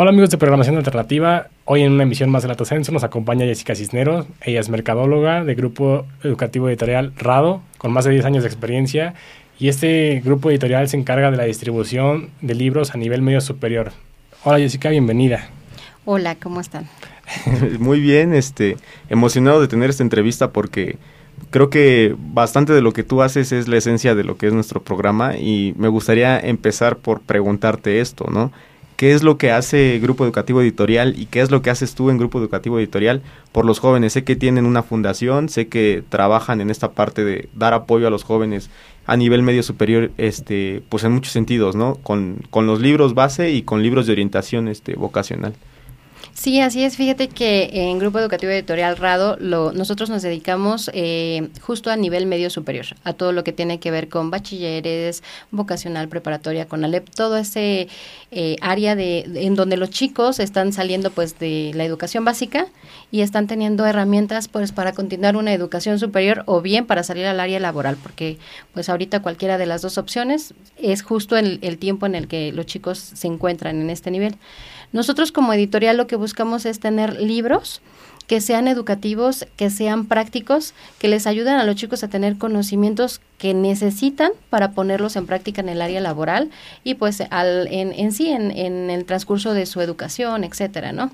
Hola amigos de Programación Alternativa, hoy en una emisión más de La Tocenso nos acompaña Jessica Cisneros, ella es mercadóloga de Grupo Educativo Editorial Rado, con más de 10 años de experiencia, y este grupo editorial se encarga de la distribución de libros a nivel medio superior. Hola Jessica, bienvenida. Hola, ¿cómo están? Muy bien, este, emocionado de tener esta entrevista porque creo que bastante de lo que tú haces es la esencia de lo que es nuestro programa y me gustaría empezar por preguntarte esto, ¿no? qué es lo que hace Grupo Educativo Editorial y qué es lo que haces tú en Grupo Educativo Editorial por los jóvenes. Sé que tienen una fundación, sé que trabajan en esta parte de dar apoyo a los jóvenes a nivel medio superior, este, pues en muchos sentidos, ¿no? Con, con los libros base y con libros de orientación este, vocacional. Sí, así es. Fíjate que en Grupo Educativo Editorial Rado lo, nosotros nos dedicamos eh, justo a nivel medio superior, a todo lo que tiene que ver con bachilleres, vocacional, preparatoria, con Alep, todo ese eh, área de, en donde los chicos están saliendo pues de la educación básica y están teniendo herramientas pues para continuar una educación superior o bien para salir al área laboral, porque pues ahorita cualquiera de las dos opciones es justo el, el tiempo en el que los chicos se encuentran en este nivel. Nosotros como editorial lo que buscamos es tener libros que sean educativos, que sean prácticos, que les ayuden a los chicos a tener conocimientos que necesitan para ponerlos en práctica en el área laboral y pues al, en, en sí, en, en el transcurso de su educación, etcétera, ¿no?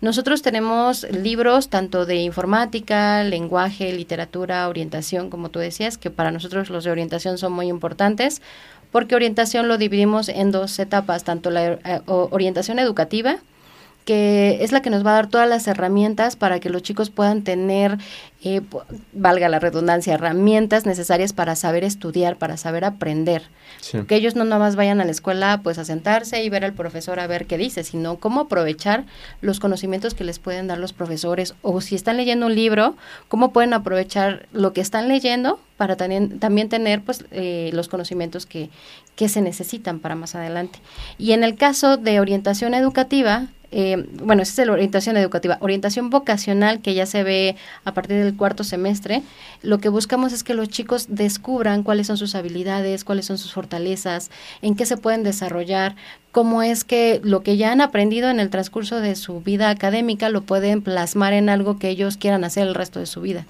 Nosotros tenemos libros tanto de informática, lenguaje, literatura, orientación, como tú decías, que para nosotros los de orientación son muy importantes porque orientación lo dividimos en dos etapas, tanto la eh, orientación educativa, que es la que nos va a dar todas las herramientas para que los chicos puedan tener, eh, valga la redundancia, herramientas necesarias para saber estudiar, para saber aprender. Que ellos no nomás vayan a la escuela pues a sentarse y ver al profesor a ver qué dice, sino cómo aprovechar los conocimientos que les pueden dar los profesores o si están leyendo un libro, cómo pueden aprovechar lo que están leyendo para también, también tener pues eh, los conocimientos que, que se necesitan para más adelante. Y en el caso de orientación educativa, eh, bueno, esa es la orientación educativa, orientación vocacional que ya se ve a partir del cuarto semestre, lo que buscamos es que los chicos descubran cuáles son sus habilidades, cuáles son sus fortalezas, en qué se pueden desarrollar, cómo es que lo que ya han aprendido en el transcurso de su vida académica lo pueden plasmar en algo que ellos quieran hacer el resto de su vida.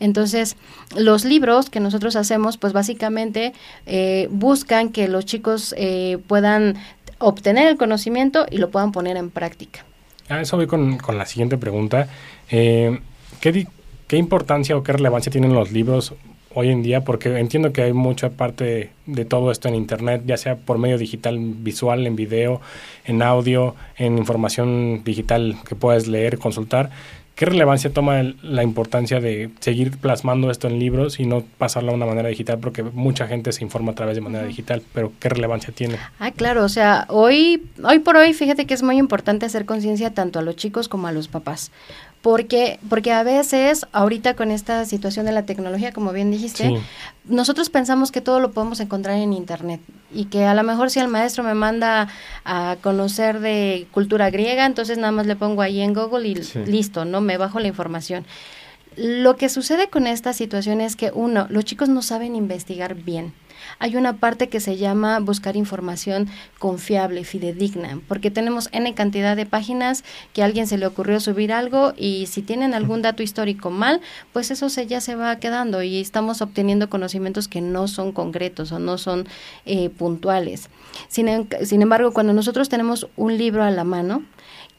Entonces, los libros que nosotros hacemos, pues básicamente eh, buscan que los chicos eh, puedan obtener el conocimiento y lo puedan poner en práctica. A eso voy con, la siguiente pregunta. Eh, ¿qué, ¿Qué importancia o qué relevancia tienen los libros hoy en día? Porque entiendo que hay mucha parte de todo esto en Internet, ya sea por medio digital, visual, en video, en audio, en información digital que puedes leer, consultar. ¿Qué relevancia toma la importancia de seguir plasmando esto en libros y no pasarlo de una manera digital? Porque mucha gente se informa a través de manera digital, pero ¿qué relevancia tiene? Ah, claro, o sea, hoy, hoy por hoy, fíjate que es muy importante hacer conciencia tanto a los chicos como a los papás porque, porque a veces, ahorita con esta situación de la tecnología, como bien dijiste, nosotros pensamos que todo lo podemos encontrar en Internet y que a lo mejor si el maestro me manda a conocer de cultura griega, entonces nada más le pongo ahí en Google y listo, ¿no? Me bajo la información. Lo que sucede con esta situación es que, uno, los chicos no saben investigar bien hay una parte que se llama buscar información confiable, fidedigna, porque tenemos N cantidad de páginas que a alguien se le ocurrió subir algo y si tienen algún dato histórico mal, pues eso se, ya se va quedando y estamos obteniendo conocimientos que no son concretos o no son eh, puntuales. Sin, sin embargo, cuando nosotros tenemos un libro a la mano,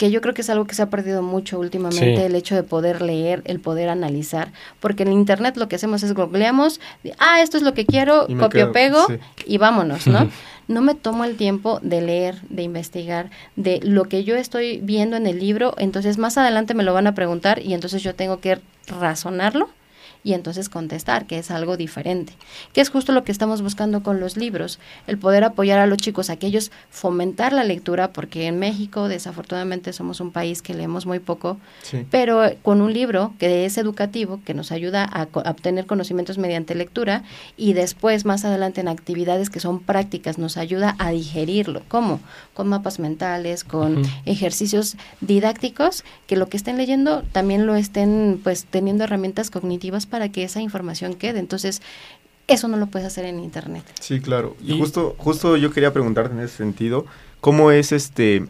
que yo creo que es algo que se ha perdido mucho últimamente, el hecho de poder leer, el poder analizar, porque en Internet lo que hacemos es googleamos, ah, esto es lo que quiero, copio, pego y vámonos, ¿no? no me tomo el tiempo de leer, de investigar, de lo que yo estoy viendo en el libro, entonces más adelante me lo van a preguntar y entonces yo tengo que razonarlo y entonces contestar, que es algo diferente, que es justo lo que estamos buscando con los libros, el poder apoyar a los chicos, a que ellos fomentar la lectura, porque en México desafortunadamente somos un país que leemos muy poco, pero con un libro que es educativo, que nos ayuda a, obtener conocimientos mediante lectura y después más adelante en actividades que son prácticas nos ayuda a digerirlo. ¿Cómo? Con mapas mentales, con ejercicios didácticos, que lo que estén leyendo también lo estén pues teniendo herramientas cognitivas para que esa información quede. Entonces, eso no lo puedes hacer en internet. Sí, claro. Y, justo, justo yo quería preguntarte en ese sentido, ¿cómo es este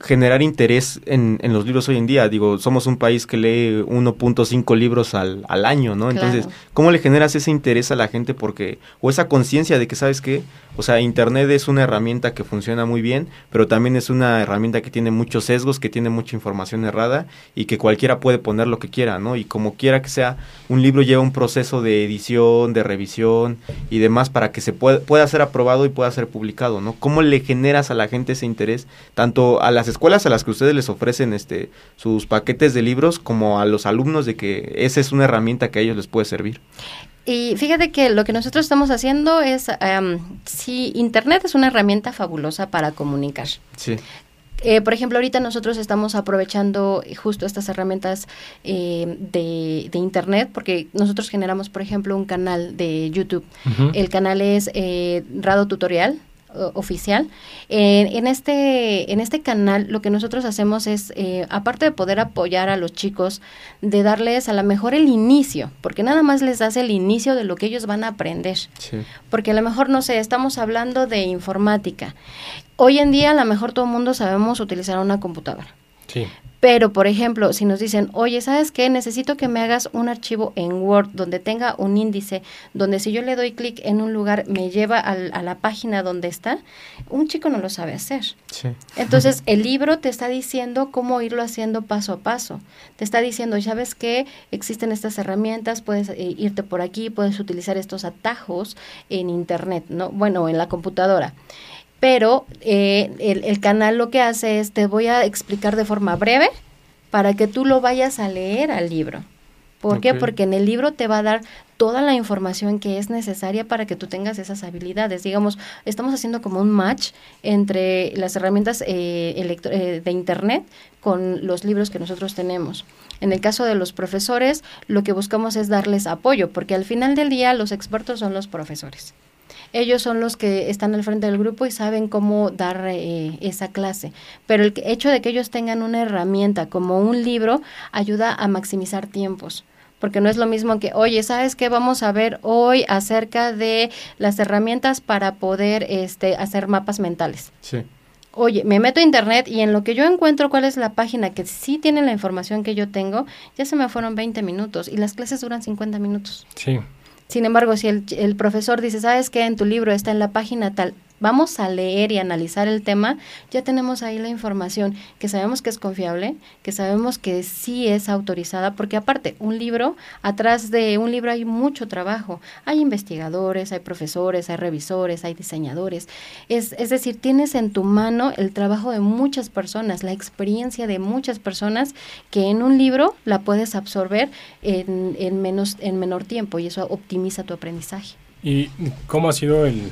generar interés en, en, los libros hoy en día. Digo, somos un país que lee 1.5 libros al, al, año, ¿no? Entonces, ¿cómo le generas ese interés a la gente? Porque, o esa conciencia de que, ¿sabes qué? O sea, Internet es una herramienta que funciona muy bien, pero también es una herramienta que tiene muchos sesgos, que tiene mucha información errada y que cualquiera puede poner lo que quiera, ¿no? Y como quiera que sea, un libro lleva un proceso de edición, de revisión y demás para que se pueda, pueda ser aprobado y pueda ser publicado, ¿no? ¿Cómo le generas a la gente ese interés, tanto a las escuelas a las que ustedes les ofrecen este sus paquetes de libros como a los alumnos de que esa es una herramienta que a ellos les puede servir? Y fíjate que lo que nosotros estamos haciendo es, si Internet es una herramienta fabulosa para comunicar. Sí. Eh, por ejemplo, ahorita nosotros estamos aprovechando justo estas herramientas eh, de, Internet porque nosotros generamos, por ejemplo, un canal de YouTube. El canal es eh, Rado Tutorial oficial. en, este, en este canal lo que nosotros hacemos es, eh, aparte de poder apoyar a los chicos, de darles a lo mejor el inicio, porque nada más les das el inicio de lo que ellos van a aprender. Porque a lo mejor, no sé, estamos hablando de informática. Hoy en día a lo mejor todo el mundo sabemos utilizar una computadora. Sí. Pero, por ejemplo, si nos dicen, oye, ¿sabes qué? Necesito que me hagas un archivo en Word donde tenga un índice, donde si yo le doy clic en un lugar me lleva al, a la página donde está, un chico no lo sabe hacer. Sí. Entonces, el libro te está diciendo cómo irlo haciendo paso a paso. Te está diciendo, ¿sabes qué? Existen estas herramientas, puedes eh, irte por aquí, puedes utilizar estos atajos en Internet, ¿no? Bueno, en la computadora pero eh, el, canal lo que hace es te voy a explicar de forma breve para que tú lo vayas a leer al libro. ¿Por qué? Porque en el libro te va a dar toda la información que es necesaria para que tú tengas esas habilidades. Digamos, estamos haciendo como un match entre las herramientas eh, eh, de Internet con los libros que nosotros tenemos. En el caso de los profesores, lo que buscamos es darles apoyo, porque al final del día los expertos son los profesores ellos son los que están al frente del grupo y saben cómo dar eh, esa clase. Pero el hecho de que ellos tengan una herramienta como un libro ayuda a maximizar tiempos porque no es lo mismo que, oye, ¿sabes qué vamos a ver hoy acerca de las herramientas para poder este, hacer mapas mentales? Sí. Oye, me meto a internet y en lo que yo encuentro cuál es la página que sí tiene la información que yo tengo, ya se me fueron 20 minutos y las clases duran 50 minutos. Sí. Sin embargo, si el, profesor dice, ¿sabes qué? En tu libro está en la página tal, vamos a leer y analizar el tema, ya tenemos ahí la información que sabemos que es confiable, que sabemos que sí es autorizada, porque aparte, un libro, atrás de un libro hay mucho trabajo. Hay investigadores, hay profesores, hay revisores, hay diseñadores. Es, es decir, tienes en tu mano el trabajo de muchas personas, la experiencia de muchas personas que en un libro la puedes absorber en, en, menos, en menor tiempo y eso optimiza tu aprendizaje. ¿Y cómo ha sido el,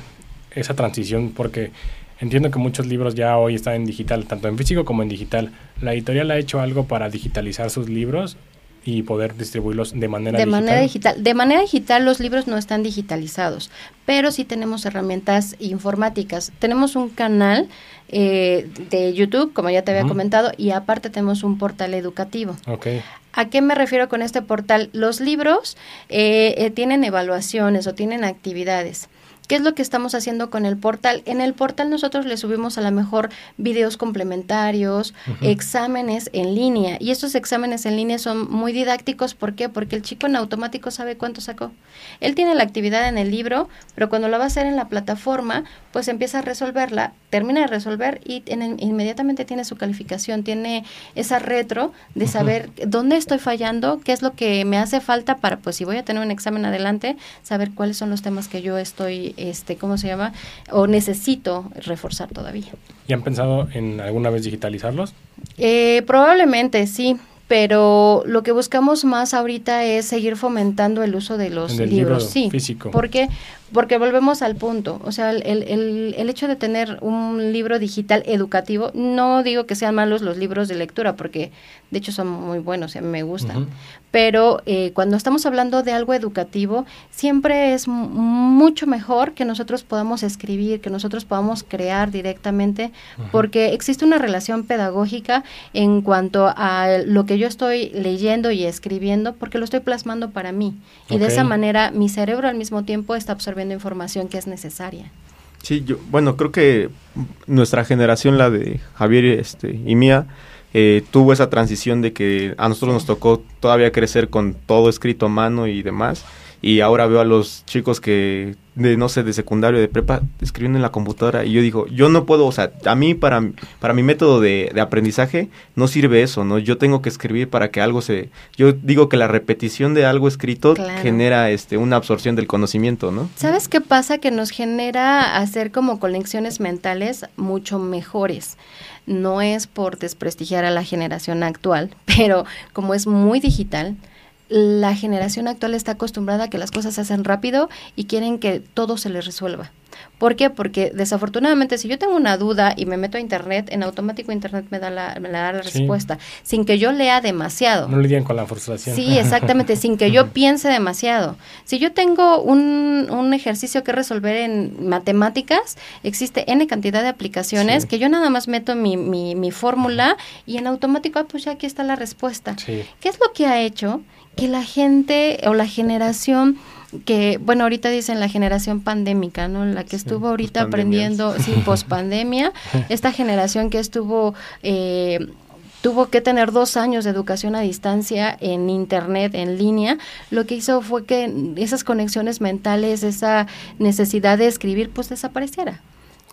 esa transición porque entiendo que muchos libros ya hoy están en digital, tanto en físico como en digital. ¿La editorial ha hecho algo para digitalizar sus libros y poder distribuirlos de manera de digital? Manera digital. De manera digital los libros no están digitalizados, pero sí tenemos herramientas informáticas. Tenemos un canal eh, de YouTube, como ya te había comentado, y aparte tenemos un portal educativo. Okay. ¿A qué me refiero con este portal? Los libros eh, eh, tienen evaluaciones o tienen actividades. ¿Qué es lo que estamos haciendo con el portal? En el portal nosotros le subimos a lo mejor videos complementarios, exámenes en línea. Y estos exámenes en línea son muy didácticos. ¿Por qué? Porque el chico en automático sabe cuánto sacó. Él tiene la actividad en el libro, pero cuando lo va a hacer en la plataforma, pues empieza a resolverla, termina de resolver y inmediatamente tiene su calificación, tiene esa retro de saber dónde estoy fallando, qué es lo que me hace falta para, pues si voy a tener un examen adelante, saber cuáles son los temas que yo estoy este, ¿cómo se llama? O necesito reforzar todavía. ¿Y han pensado en alguna vez digitalizarlos? Eh, probablemente sí, pero lo que buscamos más ahorita es seguir fomentando el uso de los libros, libro sí. físico. Porque porque volvemos al punto, o sea, el, el, el hecho de tener un libro digital educativo, no digo que sean malos los libros de lectura, porque de hecho son muy buenos, y a mí me gustan, pero eh, cuando estamos hablando de algo educativo, siempre es mucho mejor que nosotros podamos escribir, que nosotros podamos crear directamente, porque existe una relación pedagógica en cuanto a lo que yo estoy leyendo y escribiendo, porque lo estoy plasmando para mí. Y de esa manera mi cerebro al mismo tiempo está absorbiendo información que es necesaria. Sí, yo, bueno, creo que nuestra generación, la de Javier este, y mía, eh, tuvo esa transición de que a nosotros nos tocó todavía crecer con todo escrito a mano y demás. Y ahora veo a los chicos que, de no sé, de secundario, de prepa, escribiendo en la computadora. Y yo digo, yo no puedo, o sea, a mí, para, para mi método de, de aprendizaje, no sirve eso, ¿no? Yo tengo que escribir para que algo se... Yo digo que la repetición de algo escrito Claro. genera este, una absorción del conocimiento, ¿no? ¿Sabes qué pasa? Que nos genera hacer como conexiones mentales mucho mejores. No es por desprestigiar a la generación actual, pero como es muy digital, la generación actual está acostumbrada a que las cosas se hacen rápido y quieren que todo se les resuelva. ¿Por qué? Porque desafortunadamente si yo tengo una duda y me meto a internet, en automático internet me da la, me da la Sí. respuesta, sin que yo lea demasiado. No lidian con la frustración. Sí, exactamente, sin que yo piense demasiado. Si yo tengo un, un ejercicio que resolver en matemáticas, existe N cantidad de aplicaciones Sí. que yo nada más meto mi, mi, mi fórmula y en automático, ah, pues ya aquí está la respuesta. Sí. ¿Qué es lo que ha hecho que la gente o la generación que, bueno, ahorita dicen la generación pandémica, ¿no? La que estuvo ahorita aprendiendo, sí, pospandemia, esta generación que estuvo... Eh, tuvo que tener dos años de educación a distancia en internet, en línea, lo que hizo fue que esas conexiones mentales, esa necesidad de escribir, pues desapareciera.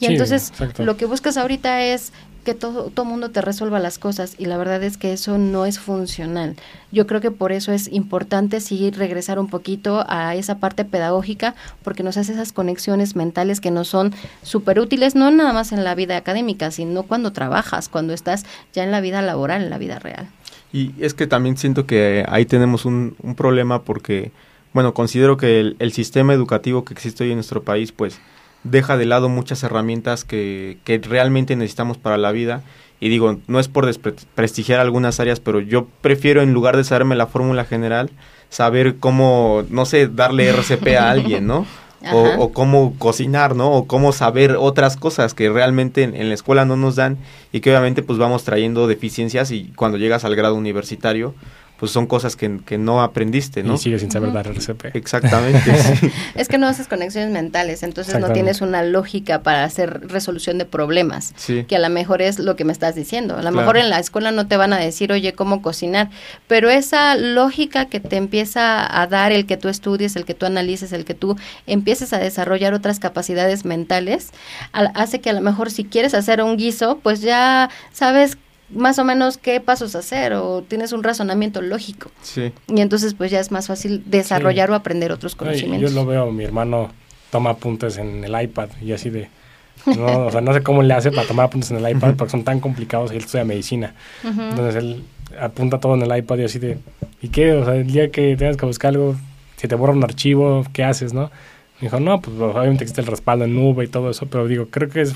Y Sí, entonces exacto. lo que buscas ahorita es que todo todo mundo te resuelva las cosas y la verdad es que eso no es funcional. Yo creo que por eso es importante seguir regresar un poquito a esa parte pedagógica porque nos hace esas conexiones mentales que nos son súper útiles, no nada más en la vida académica, sino cuando trabajas, cuando estás ya en la vida laboral, en la vida real. Y es que también siento que ahí tenemos un, un problema porque, bueno, considero que el, el sistema educativo que existe hoy en nuestro país, pues, deja de lado muchas herramientas que, que realmente necesitamos para la vida. Y digo, no es por desprestigiar algunas áreas, pero yo prefiero, en lugar de saberme la fórmula general, saber cómo, no sé, darle RCP a alguien, ¿no? O, o cómo cocinar, ¿no? O cómo saber otras cosas que realmente en, en la escuela no nos dan y que obviamente pues vamos trayendo deficiencias y cuando llegas al grado universitario pues son cosas que, que no aprendiste, ¿no? Y sigue sin saber dar RCP. Exactamente. sí. Es que no haces conexiones mentales, entonces no tienes una lógica para hacer resolución de problemas. Sí. que a lo mejor es lo que me estás diciendo. A lo Claro. mejor en la escuela no te van a decir, oye, cómo cocinar, pero esa lógica que te empieza a dar el que tú estudies, el que tú analices, el que tú empieces a desarrollar otras capacidades mentales, al- hace que a lo mejor si quieres hacer un guiso, pues ya sabes más o menos qué pasos hacer o tienes un razonamiento lógico. Sí. Y entonces pues ya es más fácil desarrollar o aprender otros conocimientos. yo lo veo, mi hermano toma apuntes en el iPad y así de... No, o sea, no sé cómo le hace para tomar apuntes en el iPad porque son tan complicados y él estudia medicina. Entonces él apunta todo en el iPad y así de... ¿Y qué? O sea, el día que tengas que buscar algo, si te borra un archivo, ¿qué haces, no? Me dijo, no, pues obviamente existe el respaldo en nube y todo eso, pero digo, creo que es...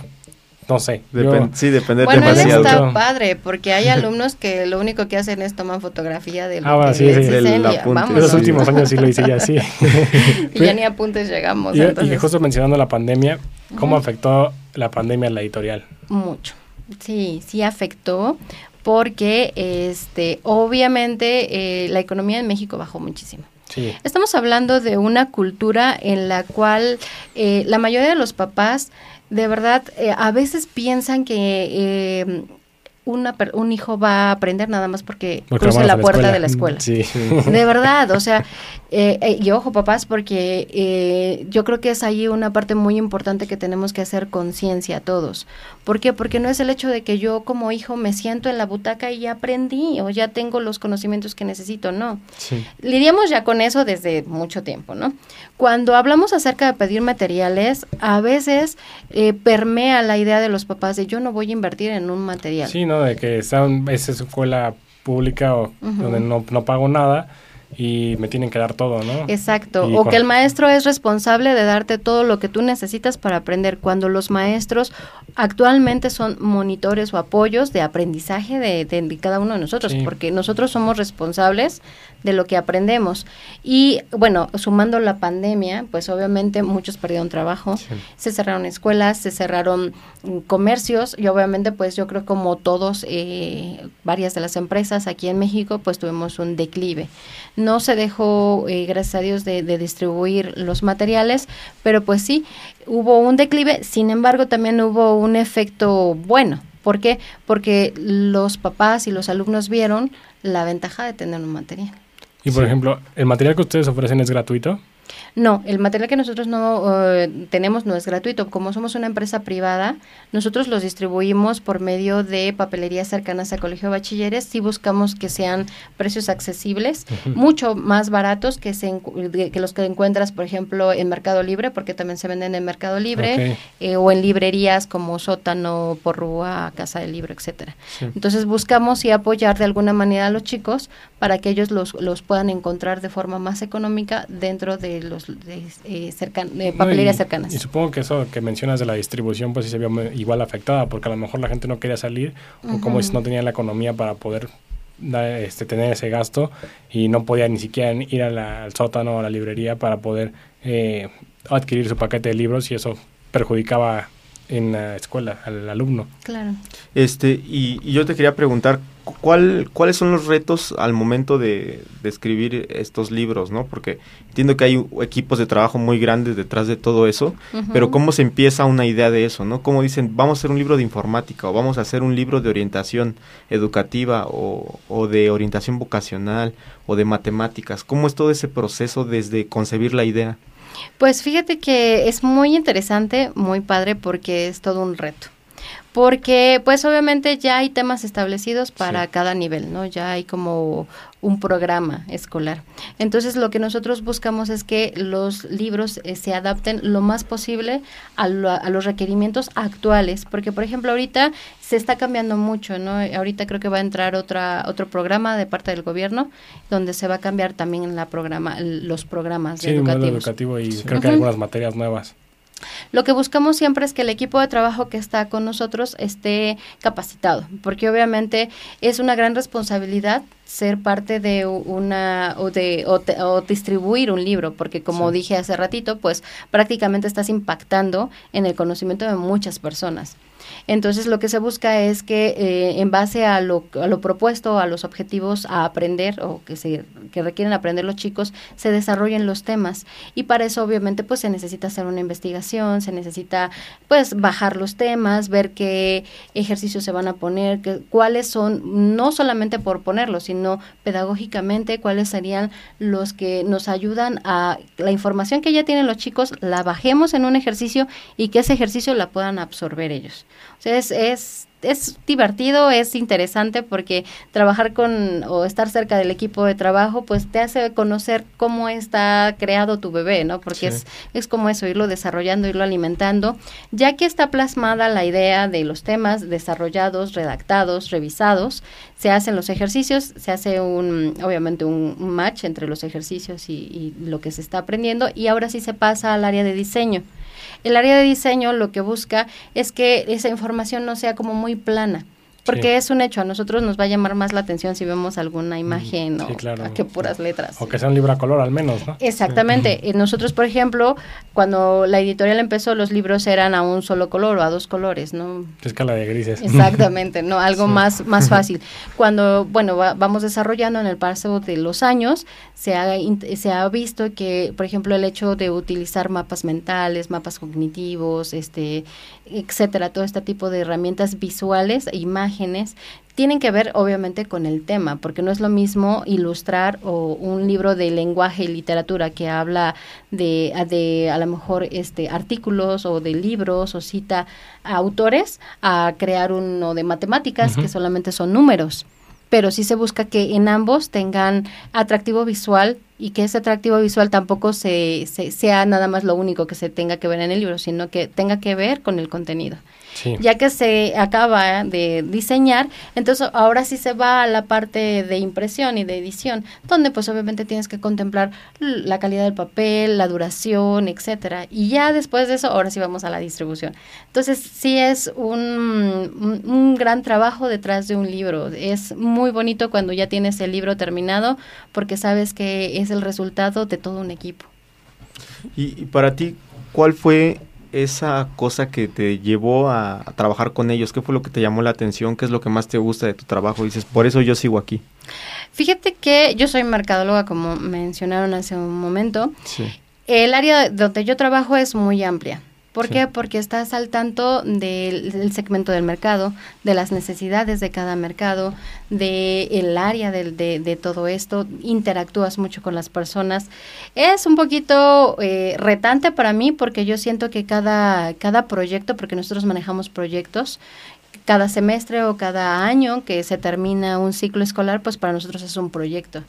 No sé. yo- Depen- sí, depende Bueno, demasiado. está Mucho. padre, porque hay alumnos que lo único que hacen es tomar fotografía de lo Ah, bueno, sí, sí. Del esos sí. últimos años sí lo hice ya así. y ya ni apuntes llegamos. Y, justo mencionando la pandemia, ¿cómo afectó la pandemia a la editorial? mucho. Sí, sí afectó porque este obviamente eh, la economía en México bajó muchísimo. Sí. Estamos hablando de una cultura en la cual eh, la mayoría de los papás de verdad eh, a veces piensan que eh, una un hijo va a aprender nada más porque, Porque la puerta de la escuela. Sí. De verdad, o sea, eh, eh, y ojo papás, porque eh, yo creo que es ahí una parte muy importante que tenemos que hacer conciencia a todos. ¿Por qué? Porque no es el hecho de que yo como hijo me siento en la butaca y ya aprendí o ya tengo los conocimientos que necesito, no. Sí. Lidiamos ya con eso desde mucho tiempo, ¿no? Cuando hablamos acerca de pedir materiales, a veces eh, permea la idea de los papás de yo no voy a invertir en un material. Sí, ¿no? De que está, esa escuela pública o donde no, no pago nada y me tienen que dar todo, ¿no? Exacto, o que el maestro es responsable de darte todo lo que tú necesitas para aprender, cuando los maestros actualmente son monitores o apoyos de aprendizaje de, cada uno de nosotros, porque nosotros somos responsables de lo que aprendemos. Y bueno, sumando la pandemia, pues obviamente muchos perdieron trabajo, se cerraron escuelas, se cerraron mm, comercios y obviamente pues yo creo como todos, eh, varias de las empresas aquí en México pues tuvimos un declive. No se dejó, eh, gracias a Dios, de, de distribuir los materiales, pero pues sí, hubo un declive, sin embargo también hubo un efecto bueno. ¿Por qué? Porque los papás y los alumnos vieron la ventaja de tener un material. Y por ejemplo, ¿el material que ustedes ofrecen es gratuito? No, el material que nosotros no eh, tenemos no es gratuito. Como somos una empresa privada, nosotros los distribuimos por medio de papelerías cercanas a Colegio de Bachilleres. Si buscamos que sean precios accesibles, mucho más baratos que, se, que los que encuentras, por ejemplo, en Mercado Libre, porque también se venden en Mercado Libre, eh, o en librerías como Sótano, Porrúa, Casa del Libro, etcétera. Entonces buscamos y apoyar de alguna manera a los chicos para que ellos los, los puedan encontrar de forma más económica dentro de los de, eh, papelerías cercanas. Y supongo que eso que mencionas de la distribución, pues sí se vio igual afectada, porque a lo mejor la gente no quería salir, o como no tenía la economía para poder este, tener ese gasto, y no podía ni siquiera ir al sótano o a la librería para poder eh, adquirir su paquete de libros, y eso perjudicaba en la escuela al alumno. Claro. Este, y, y yo te quería preguntar, ¿cuál, ¿cuáles son los retos al momento de, escribir estos libros, no? Porque entiendo que hay equipos de trabajo muy grandes detrás de todo eso, pero ¿cómo se empieza una idea de eso, no? ¿Cómo dicen, vamos a hacer un libro de informática o vamos a hacer un libro de orientación educativa o, o de orientación vocacional o de matemáticas? ¿Cómo es todo ese proceso desde concebir la idea? Pues fíjate que es muy interesante, muy padre, porque es todo un reto porque pues obviamente ya hay temas establecidos para cada nivel, ¿no? Ya hay como un programa escolar. Entonces lo que nosotros buscamos es que los libros eh, se adapten lo más posible a, a, los requerimientos actuales, porque por ejemplo ahorita se está cambiando mucho, ¿no? Ahorita creo que va a entrar otra otro programa de parte del gobierno donde se va a cambiar también la programa los programas sí, educativos. educativo y creo que hay algunas materias nuevas. Lo que buscamos siempre es que el equipo de trabajo que está con nosotros esté capacitado, porque obviamente es una gran responsabilidad ser parte de una o de o, distribuir un libro, porque como dije hace ratito, pues prácticamente estás impactando en el conocimiento de muchas personas. Entonces lo que se busca es que eh, en base a lo, a lo propuesto, a los objetivos a aprender o que, se, que requieren aprender los chicos, se desarrollen los temas. Y para eso obviamente pues se necesita hacer una investigación, se necesita pues bajar los temas, ver qué ejercicios se van a poner, que, cuáles son, no solamente por ponerlos, sino pedagógicamente, cuáles serían los que nos ayudan a la información que ya tienen los chicos, la bajemos en un ejercicio y que ese ejercicio la puedan absorber ellos. O sea, es, es es divertido, es interesante porque trabajar con o estar cerca del equipo de trabajo pues te hace conocer cómo está creado tu bebé, ¿no? Porque es, es como eso, irlo desarrollando, irlo alimentando, ya que está plasmada la idea de los temas desarrollados, redactados, revisados, se hacen los ejercicios, se hace un, obviamente un match entre los ejercicios y, y lo que se está aprendiendo y ahora sí se pasa al área de diseño. El área de diseño lo que busca es que esa información no sea como muy plana. Porque es un hecho, a nosotros nos va a llamar más la atención si vemos alguna imagen o que puras letras. O que sea un libro a color al menos, ¿no? Exactamente. Nosotros, por ejemplo, cuando la editorial empezó, los libros eran a un solo color o a dos colores, ¿no? Escala de grises. Exactamente, ¿no? Algo más, más fácil. Cuando, bueno, vamos desarrollando en el paso de los años, se ha, se ha visto que, por ejemplo, el hecho de utilizar mapas mentales, mapas cognitivos, este, etcétera, todo este tipo de herramientas visuales e imágenes tienen que ver obviamente con el tema, porque no es lo mismo ilustrar o un libro de lenguaje y literatura que habla de, de a lo mejor este artículos o de libros o cita autores a crear uno de matemáticas que solamente son números pero sí se busca que en ambos tengan atractivo visual y que ese atractivo visual tampoco se, sea nada más lo único que se tenga que ver en el libro, sino que tenga que ver con el contenido. Ya que se acaba de diseñar, entonces ahora sí se va a la parte de impresión y de edición, donde pues obviamente tienes que contemplar la calidad del papel, la duración, etcétera. Y ya después de eso, ahora sí vamos a la distribución. Entonces sí es un, un gran trabajo detrás de un libro. Es muy bonito cuando ya tienes el libro terminado porque sabes que es el resultado de todo un equipo. Y, para ti, ¿cuál fue esa cosa que te llevó a, trabajar con ellos? ¿Qué fue lo que te llamó la atención? ¿Qué es lo que más te gusta de tu trabajo? dices, por eso yo sigo aquí. Fíjate que yo soy mercadóloga, como mencionaron hace un momento. El área donde yo trabajo es muy amplia. ¿Por qué? Porque estás al tanto del, segmento del mercado, de las necesidades de cada mercado, del el área de, de, todo esto, interactúas mucho con las personas. Es un poquito eh, retante para mí porque yo siento que cada, cada proyecto, porque nosotros manejamos proyectos, cada semestre o cada año que se termina un ciclo escolar, pues para nosotros es un proyecto.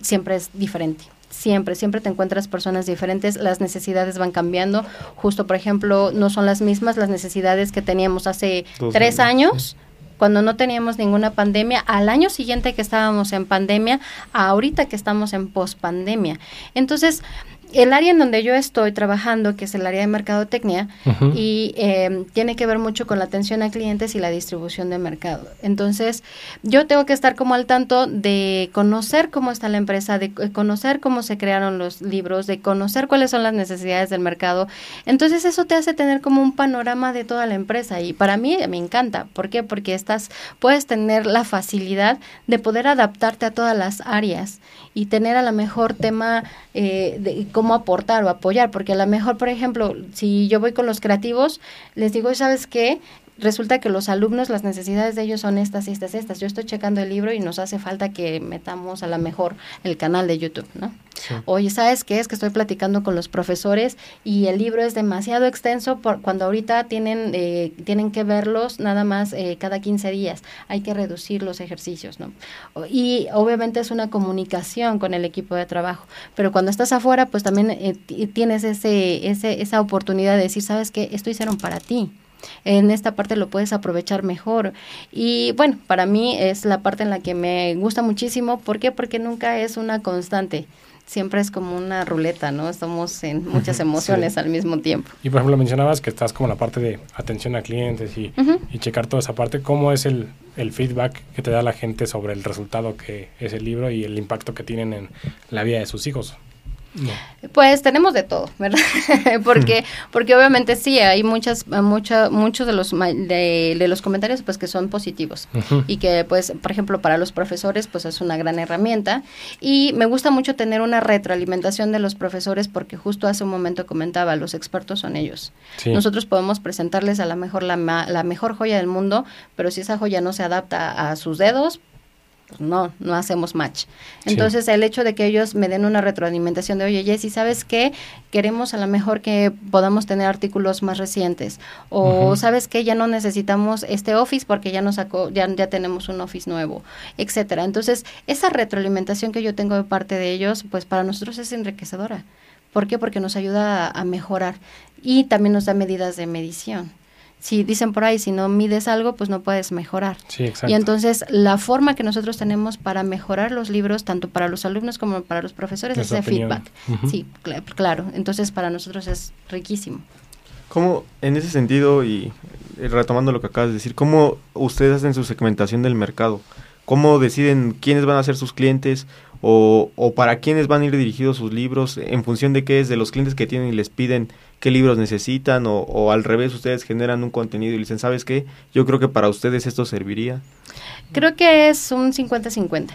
Siempre es diferente siempre, siempre te encuentras personas diferentes, las necesidades van cambiando. Justo, por ejemplo, no son las mismas las necesidades que teníamos hace tres años. cuando no teníamos ninguna pandemia, al año siguiente que estábamos en pandemia, ahorita que estamos en pospandemia. Entonces, el área en donde yo estoy trabajando, que es el área de mercadotecnia, y em, tiene que ver mucho con la atención a clientes y la distribución de mercado. Entonces, yo tengo que estar como al tanto de conocer cómo está la empresa, de conocer cómo se crearon los libros, de conocer cuáles son las necesidades del mercado. Entonces, eso te hace tener como un panorama de toda la empresa y para mí me encanta. ¿Por qué? Porque estás, puedes tener la facilidad de poder adaptarte a todas las áreas y tener a lo mejor tema eh, de cómo aportar o apoyar, porque a lo mejor, por ejemplo, si yo voy con los creativos, les digo, ¿sabes qué? Resulta que los alumnos, las necesidades de ellos son estas, estas, estas. Yo estoy checando el libro y nos hace falta que metamos a lo mejor el canal de YouTube, ¿no? Oye, ¿sabes qué? Es que estoy platicando con los profesores y el libro es demasiado extenso por, cuando ahorita tienen, eh, tienen que verlos nada más eh, cada 15 días. Hay que reducir los ejercicios, ¿no? Y obviamente es una comunicación con el equipo de trabajo. Pero cuando estás afuera, pues también eh, tienes ese, ese, esa oportunidad de decir, ¿sabes qué? Esto hicieron para ti en esta parte lo puedes aprovechar mejor. Y bueno, para mí es la parte en la que me gusta muchísimo. ¿Por qué? Porque nunca es una constante siempre es como una ruleta, ¿no? Estamos en muchas emociones al mismo tiempo. Y por ejemplo, mencionabas que estás como en la parte de atención a clientes y, y checar toda esa parte. ¿Cómo es el, el, feedback que te da la gente sobre el resultado que es el libro y el impacto que tienen en la vida de sus hijos? Pues tenemos de todo, ¿verdad? porque porque obviamente sí hay muchas mucha, muchos de los de, los comentarios pues que son positivos. Y que pues por ejemplo para los profesores pues es una gran herramienta. Y me gusta mucho tener una retroalimentación de los profesores porque justo hace un momento comentaba los expertos son ellos. Nosotros podemos presentarles a la mejor la, la mejor joya del mundo, pero si esa joya no se adapta a sus dedos, pues, no, no hacemos match. Entonces, el hecho de que ellos me den una retroalimentación de, oye, Jessy, ¿sabes qué? Queremos a lo mejor que podamos tener artículos más recientes. O, ¿sabes qué? Ya no necesitamos este Office porque ya nos sacó, ya, ya tenemos un Office nuevo, etcétera. Entonces, esa retroalimentación que yo tengo de parte de ellos, pues para nosotros es enriquecedora. ¿Por qué? Porque nos ayuda a mejorar y también nos da medidas de medición si dicen por ahí, si no mides algo, pues no puedes mejorar. Sí, exacto. Y entonces la forma que nosotros tenemos para mejorar los libros, tanto para los alumnos como para los profesores, es el feedback. Sí, claro. Entonces para nosotros es riquísimo. ¿Cómo, en ese sentido, y retomando lo que acabas de decir, cómo ustedes hacen su segmentación del mercado? ¿Cómo deciden quiénes van a ser sus clientes o, o para quiénes van a ir dirigidos sus libros? ¿En función de qué es? ¿De los clientes que tienen y les piden qué libros necesitan o, al revés ustedes generan un contenido y dicen, ¿sabes qué? Yo creo que para ustedes esto serviría. Creo que es un 50-50.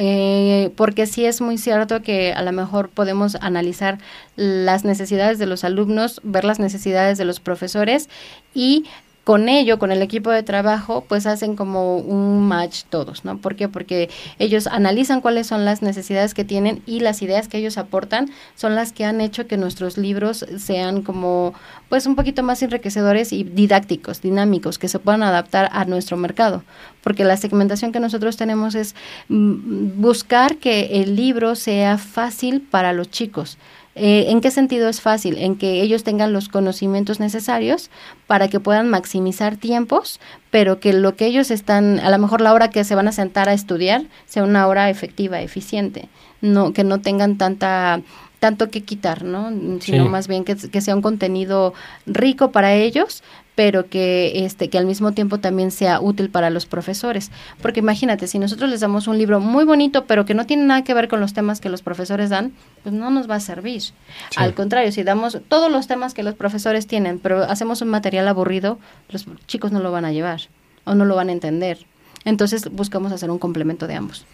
Eh, porque sí es muy cierto que a lo mejor podemos analizar las necesidades de los alumnos, ver las necesidades de los profesores y con ello, con el equipo de trabajo, pues hacen como un match todos, ¿no? ¿Por qué? Porque ellos analizan cuáles son las necesidades que tienen y las ideas que ellos aportan son las que han hecho que nuestros libros sean como, pues un poquito más enriquecedores y didácticos, dinámicos, que se puedan adaptar a nuestro mercado. Porque la segmentación que nosotros tenemos es mm, buscar que el libro sea fácil para los chicos Eh, ¿En qué sentido es fácil? En que ellos tengan los conocimientos necesarios para que puedan maximizar tiempos, pero que lo que ellos están, a lo mejor la hora que se van a sentar a estudiar, sea una hora efectiva, eficiente, no, que no tengan tanta tanto que quitar, ¿no? Sino más bien que, que, sea un contenido rico para ellos, pero que este que al mismo tiempo también sea útil para los profesores, porque imagínate, si nosotros les damos un libro muy bonito, pero que no tiene nada que ver con los temas que los profesores dan, pues no nos va a servir. Al contrario, si damos todos los temas que los profesores tienen, pero hacemos un material aburrido, los chicos no lo van a llevar o no lo van a entender. Entonces buscamos hacer un complemento de ambos.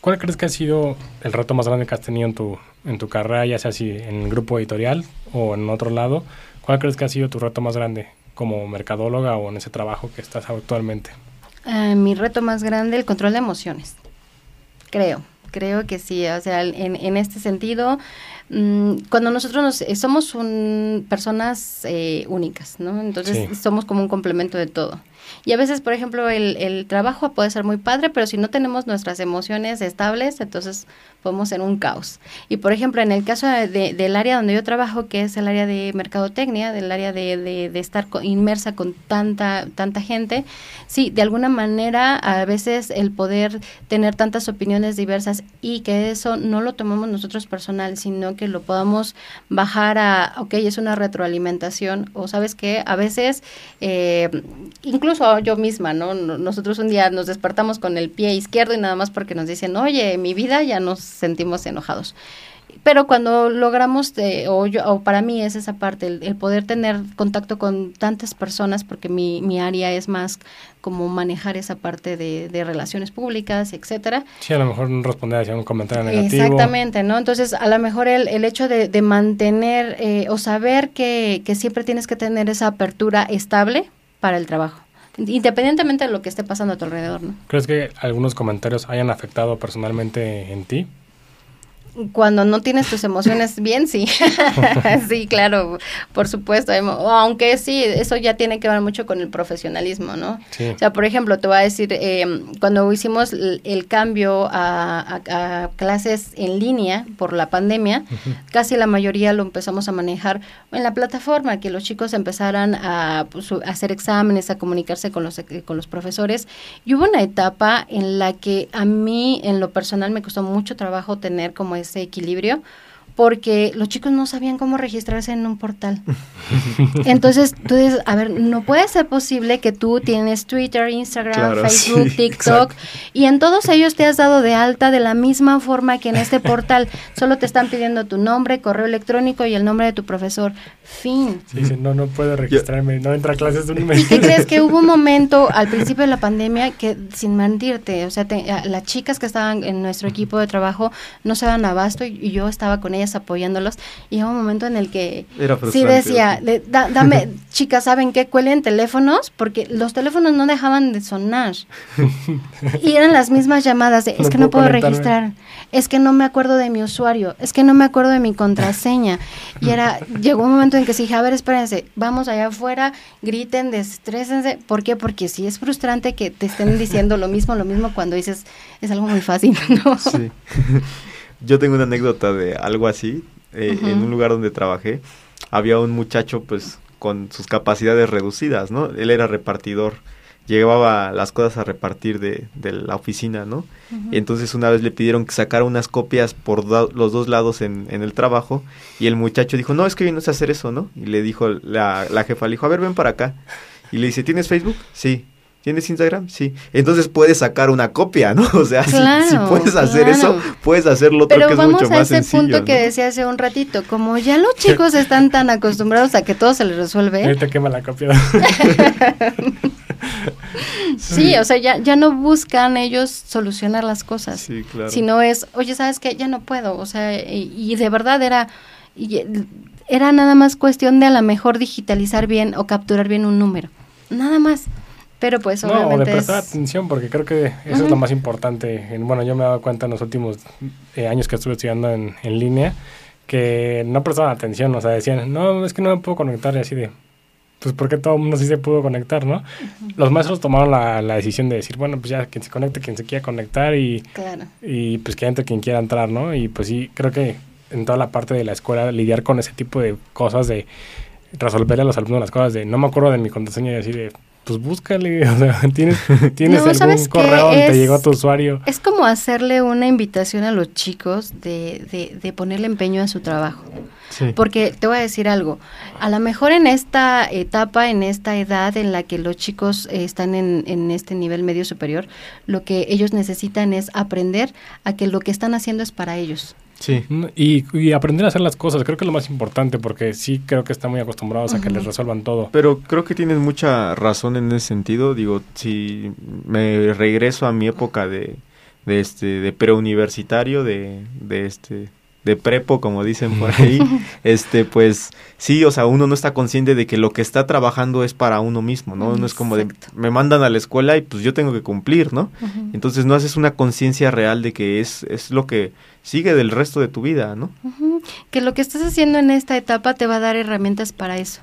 ¿Cuál crees que ha sido el reto más grande que has tenido en tu, en tu carrera, ya sea así en el grupo editorial o en otro lado? ¿Cuál crees que ha sido tu reto más grande como mercadóloga o en ese trabajo que estás actualmente? Eh, mi reto más grande, el control de emociones. Creo, creo que sí. O sea, en, en este sentido, mmm, cuando nosotros nos, eh, somos un, personas eh, únicas, ¿no? Entonces sí. somos como un complemento de todo. Y a veces, por ejemplo, el, el, trabajo puede ser muy padre, pero si no tenemos nuestras emociones estables, entonces podemos ser un caos. Y por ejemplo, en el caso de, del área donde yo trabajo, que es el área de mercadotecnia, del área de, de, estar inmersa con tanta, tanta gente, sí, de alguna manera a veces el poder tener tantas opiniones diversas y que eso no lo tomamos nosotros personal, sino que lo podamos bajar a, ok, es una retroalimentación, o sabes que a veces, eh, incluso yo misma, ¿no? Nosotros un día nos despertamos con el pie izquierdo y nada más porque nos dicen, oye, mi vida ya nos sentimos enojados. Pero cuando logramos, de, o, yo, o para mí es esa parte, el, el, poder tener contacto con tantas personas, porque mi, mi área es más como manejar esa parte de, de, relaciones públicas, etcétera. Sí, a lo mejor responder hacia un comentario negativo. Exactamente, ¿no? Entonces, a lo mejor el, el hecho de, de mantener eh, o saber que, que siempre tienes que tener esa apertura estable para el trabajo independientemente de lo que esté pasando a tu alrededor, ¿no? ¿Crees que algunos comentarios hayan afectado personalmente en ti? Cuando no tienes tus emociones bien, sí. sí, claro, por supuesto. Aunque sí, eso ya tiene que ver mucho con el profesionalismo, ¿no? Sí. O sea, por ejemplo, te voy a decir, eh, cuando hicimos el, el cambio a, a, a, clases en línea por la pandemia, uh -huh. casi la mayoría lo empezamos a manejar en la plataforma, que los chicos empezaran a, pues, a hacer exámenes, a comunicarse con los, con los profesores. Y hubo una etapa en la que a mí, en lo personal, me costó mucho trabajo tener como ese equilibrio porque los chicos no sabían cómo registrarse en un portal. Entonces, tú dices, a ver, no puede ser posible que tú tienes Twitter, Instagram, claro, Facebook, sí, TikTok, exacto. y en todos ellos te has dado de alta de la misma forma que en este portal. Solo te están pidiendo tu nombre, correo electrónico y el nombre de tu profesor. Fin. Sí, sí no, no puedo registrarme, no entra a clases de un mes. ¿Y qué crees? Que hubo un momento al principio de la pandemia que, sin mentirte, o sea, te, las chicas que estaban en nuestro equipo de trabajo no se daban abasto y, y yo estaba con ellas apoyándolos y llegó un momento en el que sí decía, da, dame, chicas, ¿saben qué? Cuelen teléfonos porque los teléfonos no dejaban de sonar y eran las mismas llamadas de, es no que no puedo registrar, es que no me acuerdo de mi usuario, es que no me acuerdo de mi contraseña y era, llegó un momento en que dije, a ver, espérense, vamos allá afuera, griten, destrésense, ¿por qué? Porque sí es frustrante que te estén diciendo lo mismo, lo mismo cuando dices, es algo muy fácil, ¿no? Sí. Yo tengo una anécdota de algo así. Eh, uh -huh. En un lugar donde trabajé, había un muchacho, pues, con sus capacidades reducidas, ¿no? Él era repartidor. Llevaba las cosas a repartir de, de la oficina, ¿no? Uh -huh. Y entonces una vez le pidieron que sacara unas copias por do los dos lados en, en, el trabajo. Y el muchacho dijo, no, es que yo no sé hacer eso, ¿no? Y le dijo la, la jefa, le dijo, a ver, ven para acá. Y le dice, ¿tienes Facebook? Sí. ¿Tienes Instagram? Sí. Entonces puedes sacar una copia, ¿no? O sea, claro, si, si, puedes hacer claro. eso, puedes hacer lo otro Pero que es mucho más sencillo. Pero vamos a ese punto ¿no? que decía hace un ratito. Como ya los chicos están tan acostumbrados a que todo se les resuelve. Ahorita quema la copia. sí, o sea, ya, ya no buscan ellos solucionar las cosas. Sí, claro. Sino es, oye, ¿sabes qué? Ya no puedo. O sea, y, y de verdad era... Y, era nada más cuestión de a lo mejor digitalizar bien o capturar bien un número. Nada más. Pero pues no, obviamente. No, de prestar es... atención, porque creo que eso uh -huh. es lo más importante. Bueno, yo me he dado cuenta en los últimos eh, años que estuve estudiando en, en, línea que no prestaban atención, o sea, decían, no, es que no me puedo conectar, y así de, pues porque todo el mundo sí se pudo conectar, ¿no? Uh -huh. Los maestros tomaron la, la, decisión de decir, bueno, pues ya quien se conecte, quien se quiera conectar y, claro. y pues que entre quien quiera entrar, ¿no? Y pues sí, creo que en toda la parte de la escuela lidiar con ese tipo de cosas de resolverle a los alumnos las cosas de no me acuerdo de mi contraseña y decir de pues búscale, o sea, tienes, tienes algún correo donde te llegó a tu usuario. Es como hacerle una invitación a los chicos de, de, de ponerle empeño a su trabajo. Porque te voy a decir algo, a lo mejor en esta etapa, en esta edad en la que los chicos eh, están en, en, este nivel medio superior, lo que ellos necesitan es aprender a que lo que están haciendo es para ellos. Sí. Y, aprender a hacer las cosas, creo que es lo más importante, porque sí creo que están muy acostumbrados a que les resuelvan todo. Pero creo que tienes mucha razón en ese sentido. Digo, si me regreso a mi época de, de este, de preuniversitario, de, de este, de prepo, como dicen por ahí, este, pues sí, o sea, uno no está consciente de que lo que está trabajando es para uno mismo, ¿no? No es como de, me mandan a la escuela y pues yo tengo que cumplir, ¿no? Entonces no haces una conciencia real de que es, es lo que sigue del resto de tu vida, ¿no? Que lo que estás haciendo en esta etapa te va a dar herramientas para eso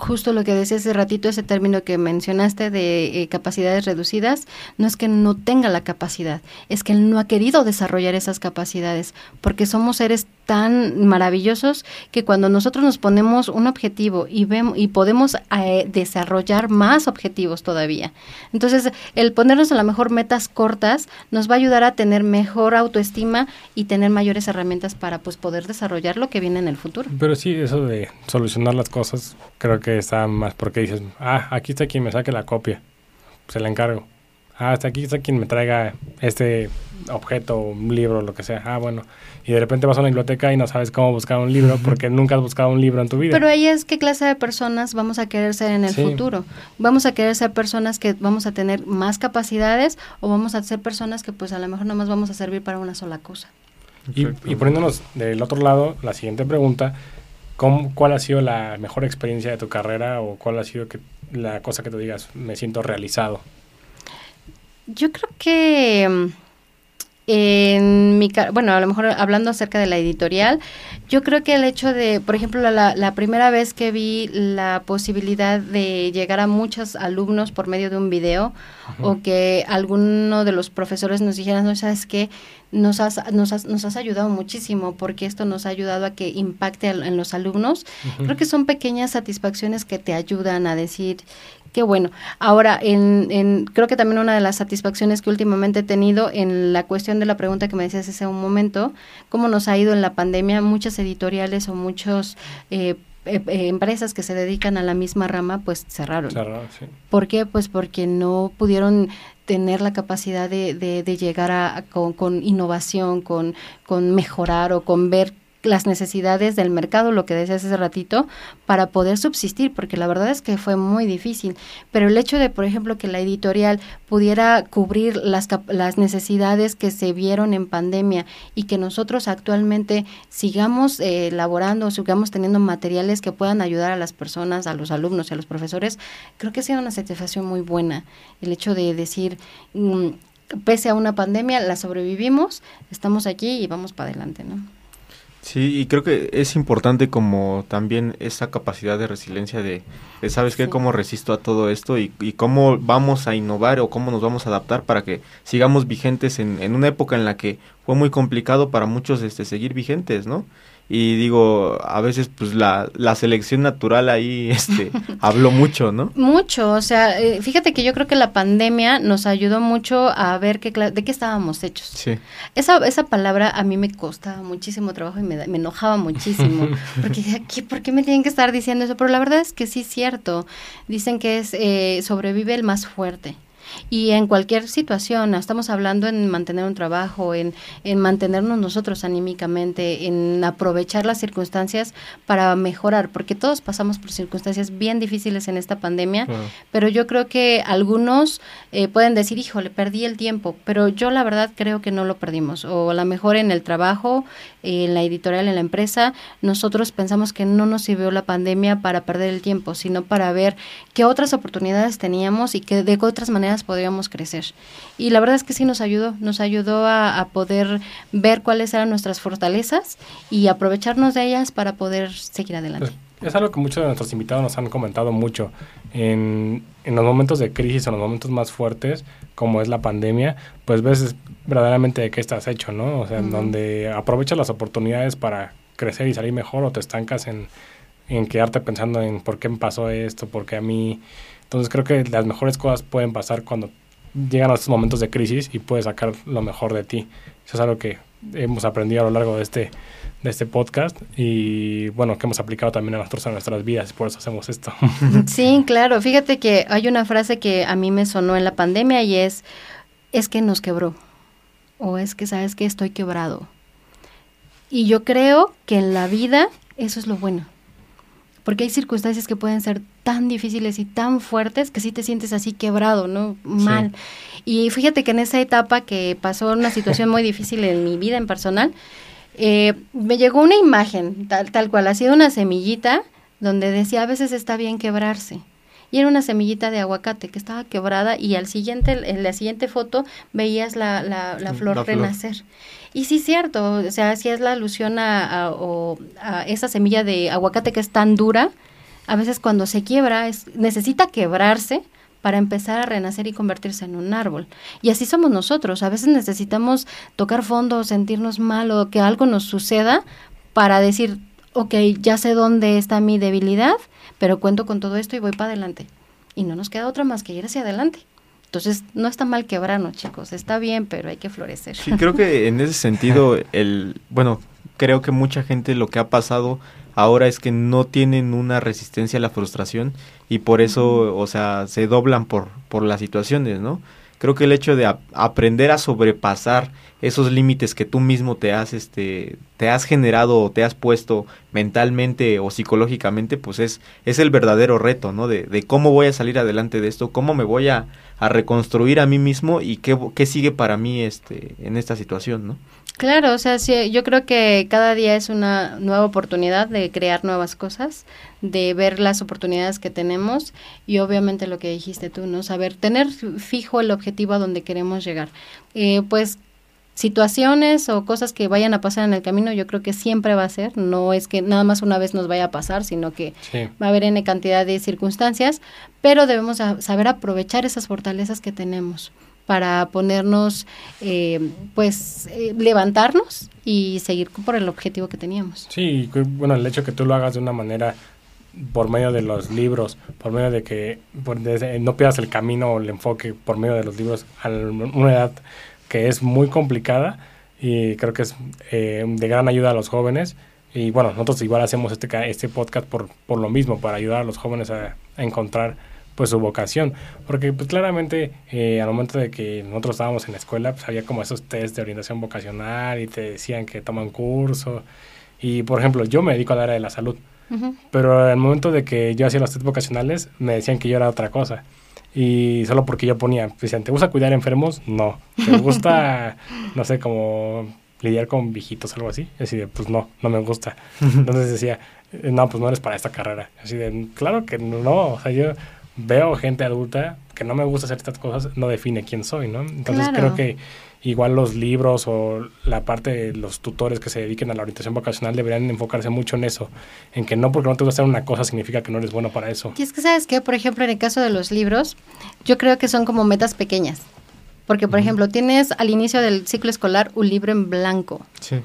justo lo que decía hace ratito, ese término que mencionaste de eh, capacidades reducidas, no es que no tenga la capacidad, es que él no ha querido desarrollar esas capacidades, porque somos seres tan maravillosos que cuando nosotros nos ponemos un objetivo y vemos y podemos eh, desarrollar más objetivos todavía. Entonces, el ponernos a lo mejor metas cortas nos va a ayudar a tener mejor autoestima y tener mayores herramientas para pues poder desarrollar lo que viene en el futuro. Pero sí, eso de solucionar las cosas, creo que está más porque dices, ah, aquí está quien me saque la copia, se la encargo. Ah, hasta aquí está quien me traiga este objeto, un libro, lo que sea. Ah, bueno. Y de repente vas a una biblioteca y no sabes cómo buscar un libro porque nunca has buscado un libro en tu vida. Pero ahí es qué clase de personas vamos a querer ser en el futuro. Vamos a querer ser personas que vamos a tener más capacidades o vamos a ser personas que pues a lo mejor nomás vamos a servir para una sola cosa. Y, y poniéndonos del otro lado, la siguiente pregunta ¿Cuál ha sido la mejor experiencia de tu carrera o cuál ha sido que, la cosa que tú digas, me siento realizado? Yo creo que mm, en mi bueno, a lo mejor hablando acerca de la editorial, yo creo que el hecho de, por ejemplo, la, la, primera vez que vi la posibilidad de llegar a muchos alumnos por medio de un video o que alguno de los profesores nos dijeran, no sabes qué, nos has, nos has, nos has ayudado muchísimo porque esto nos ha ayudado a que impacte en los alumnos. Creo que son pequeñas satisfacciones que te ayudan a decir, qué bueno. Ahora, en, en, creo que también una de las satisfacciones que últimamente he tenido en la cuestión de la pregunta que me decías hace un momento, cómo nos ha ido en la pandemia, muchas editoriales o muchos... Eh, eh, eh, empresas que se dedican a la misma rama pues cerraron. sí. ¿Por qué? Pues porque no pudieron tener la capacidad de, de, llegar a, con, con, innovación, con, con mejorar o con ver las necesidades del mercado, lo que decías hace ratito, para poder subsistir, porque la verdad es que fue muy difícil. Pero el hecho de, por ejemplo, que la editorial pudiera cubrir las, necesidades que se vieron en pandemia y que nosotros actualmente sigamos eh, elaborando, sigamos teniendo materiales que puedan ayudar a las personas, a los alumnos y a los profesores, creo que ha sido una satisfacción muy buena. El hecho de decir, mm, pese a una pandemia, la sobrevivimos, estamos aquí y vamos para adelante, ¿no? Sí, y creo que es importante como también esa capacidad de resiliencia de, ¿sabes qué? ¿Cómo resisto a todo esto? Y, y, cómo vamos a innovar o cómo nos vamos a adaptar para que sigamos vigentes en, en una época en la que fue muy complicado para muchos este, seguir vigentes, ¿no? Y digo, a veces pues la, la selección natural ahí este, habló mucho, ¿no? Mucho, o sea, eh, fíjate que yo creo que la pandemia nos ayudó mucho a ver qué, de qué estábamos hechos. Sí. Esa, esa palabra a mí me costaba muchísimo trabajo y me, me enojaba muchísimo, porque ¿qué, ¿por qué me tienen que estar diciendo eso? Pero la verdad es que sí es cierto, dicen que es eh, sobrevive el más fuerte. Y en cualquier situación, estamos hablando en mantener un trabajo, en, en mantenernos nosotros anímicamente, en aprovechar las circunstancias para mejorar, porque todos pasamos por circunstancias bien difíciles en esta pandemia, pero yo creo que algunos eh, pueden decir, híjole, perdí el tiempo, pero yo la verdad creo que no lo perdimos, o a lo mejor en el trabajo, en la editorial, en la empresa, nosotros pensamos que no nos sirvió la pandemia para perder el tiempo, sino para ver qué otras oportunidades teníamos y qué de otras maneras podríamos crecer. Y la verdad es que sí nos ayudó, nos ayudó a, poder ver cuáles eran nuestras fortalezas y aprovecharnos de ellas para poder seguir adelante. es algo que muchos de nuestros invitados nos han comentado mucho. En, en los momentos de crisis, en los momentos más fuertes, como es la pandemia, pues ves verdaderamente de qué estás hecho, ¿no? O sea, en donde aprovechas las oportunidades para crecer y salir mejor o te estancas en, en quedarte pensando en por qué me pasó esto, por qué a mí. Entonces creo que las mejores cosas pueden pasar cuando llegan a estos momentos de crisis y puedes sacar lo mejor de ti. Eso es algo que hemos aprendido a lo largo de este de este podcast y bueno, que hemos aplicado también a nosotros a nuestras vidas y por eso hacemos esto. Sí, claro. Fíjate que hay una frase que a mí me sonó en la pandemia y es, es que nos quebró o es que sabes que estoy quebrado. Y yo creo que en la vida eso es lo bueno. Porque hay circunstancias que pueden ser tan difíciles y tan fuertes que sí te sientes así quebrado, ¿no? Mal. Y fíjate que en esa etapa que pasó una situación muy difícil en mi vida en personal, eh, me llegó una imagen, tal, tal cual, ha sido una semillita donde decía a veces está bien quebrarse. Y era una semillita de aguacate que estaba quebrada y al siguiente, en la siguiente foto veías la, la, la flor renacer. Y sí, cierto, o sea, si es la alusión a, a, esa semilla de aguacate que es tan dura, a veces cuando se quiebra, es, necesita quebrarse para empezar a renacer y convertirse en un árbol. Y así somos nosotros. A veces necesitamos tocar fondo, sentirnos mal o que algo nos suceda para decir, ok, ya sé dónde está mi debilidad, pero cuento con todo esto y voy para adelante. Y no nos queda otra más que ir hacia adelante. Entonces, no está mal quebrarnos, chicos, está bien, pero hay que florecer. Sí, creo que en ese sentido, el, bueno, creo que mucha gente lo que ha pasado ahora es que no tienen una resistencia a la frustración y por eso, o sea, se doblan por, por las situaciones, ¿no? Creo que el hecho de aprender a sobrepasar esos límites que tú mismo te has, este, te has generado o te has puesto mentalmente o psicológicamente, pues es, es el verdadero reto, ¿no? De, de cómo voy a salir adelante de esto, cómo me voy a, a reconstruir a mí mismo y qué, qué sigue para mí este, en esta situación, ¿no? Claro, o sea, sí, yo creo que cada día es una nueva oportunidad de crear nuevas cosas, de ver las oportunidades que tenemos y obviamente lo que dijiste tú, ¿no? Saber tener fijo el objetivo a donde queremos llegar. Eh, pues situaciones o cosas que vayan a pasar en el camino, yo creo que siempre va a ser, no es que nada más una vez nos vaya a pasar, sino que va a haber N cantidad de circunstancias, pero debemos saber aprovechar esas fortalezas que tenemos para ponernos, eh, pues, eh, levantarnos y seguir por el objetivo que teníamos. Sí, bueno, el hecho que tú lo hagas de una manera por medio de los libros, por medio de que no pierdas el camino o el enfoque por medio de los libros a una edad que es muy complicada y creo que es eh, de gran ayuda a los jóvenes. Y bueno, nosotros igual hacemos este, este podcast por, por lo mismo, para ayudar a los jóvenes a, encontrar pues su vocación. Porque pues claramente eh, al momento de que nosotros estábamos en la escuela, pues había como esos test de orientación vocacional y te decían que toman curso. Y por ejemplo, yo me dedico al área de la salud. Pero al momento de que yo hacía los test vocacionales, me decían que yo era otra cosa. Y solo porque yo ponía, decían, ¿te gusta cuidar enfermos? No. ¿Te gusta, no sé, como lidiar con viejitos, algo así? Así de, pues no, no me gusta. Entonces decía, no, pues no eres para esta carrera. Así de, claro que no. O sea, yo veo gente adulta que no me gusta hacer estas cosas, no define quién soy, ¿no? Entonces creo que igual los libros o la parte de los tutores que se dediquen a la orientación vocacional deberían enfocarse mucho en eso, en que no porque no te gusta hacer una cosa significa que no eres bueno para eso. Y es que sabes que, por ejemplo, en el caso de los libros, yo creo que son como metas pequeñas. Porque, por ejemplo, tienes al inicio del ciclo escolar un libro en blanco. Sí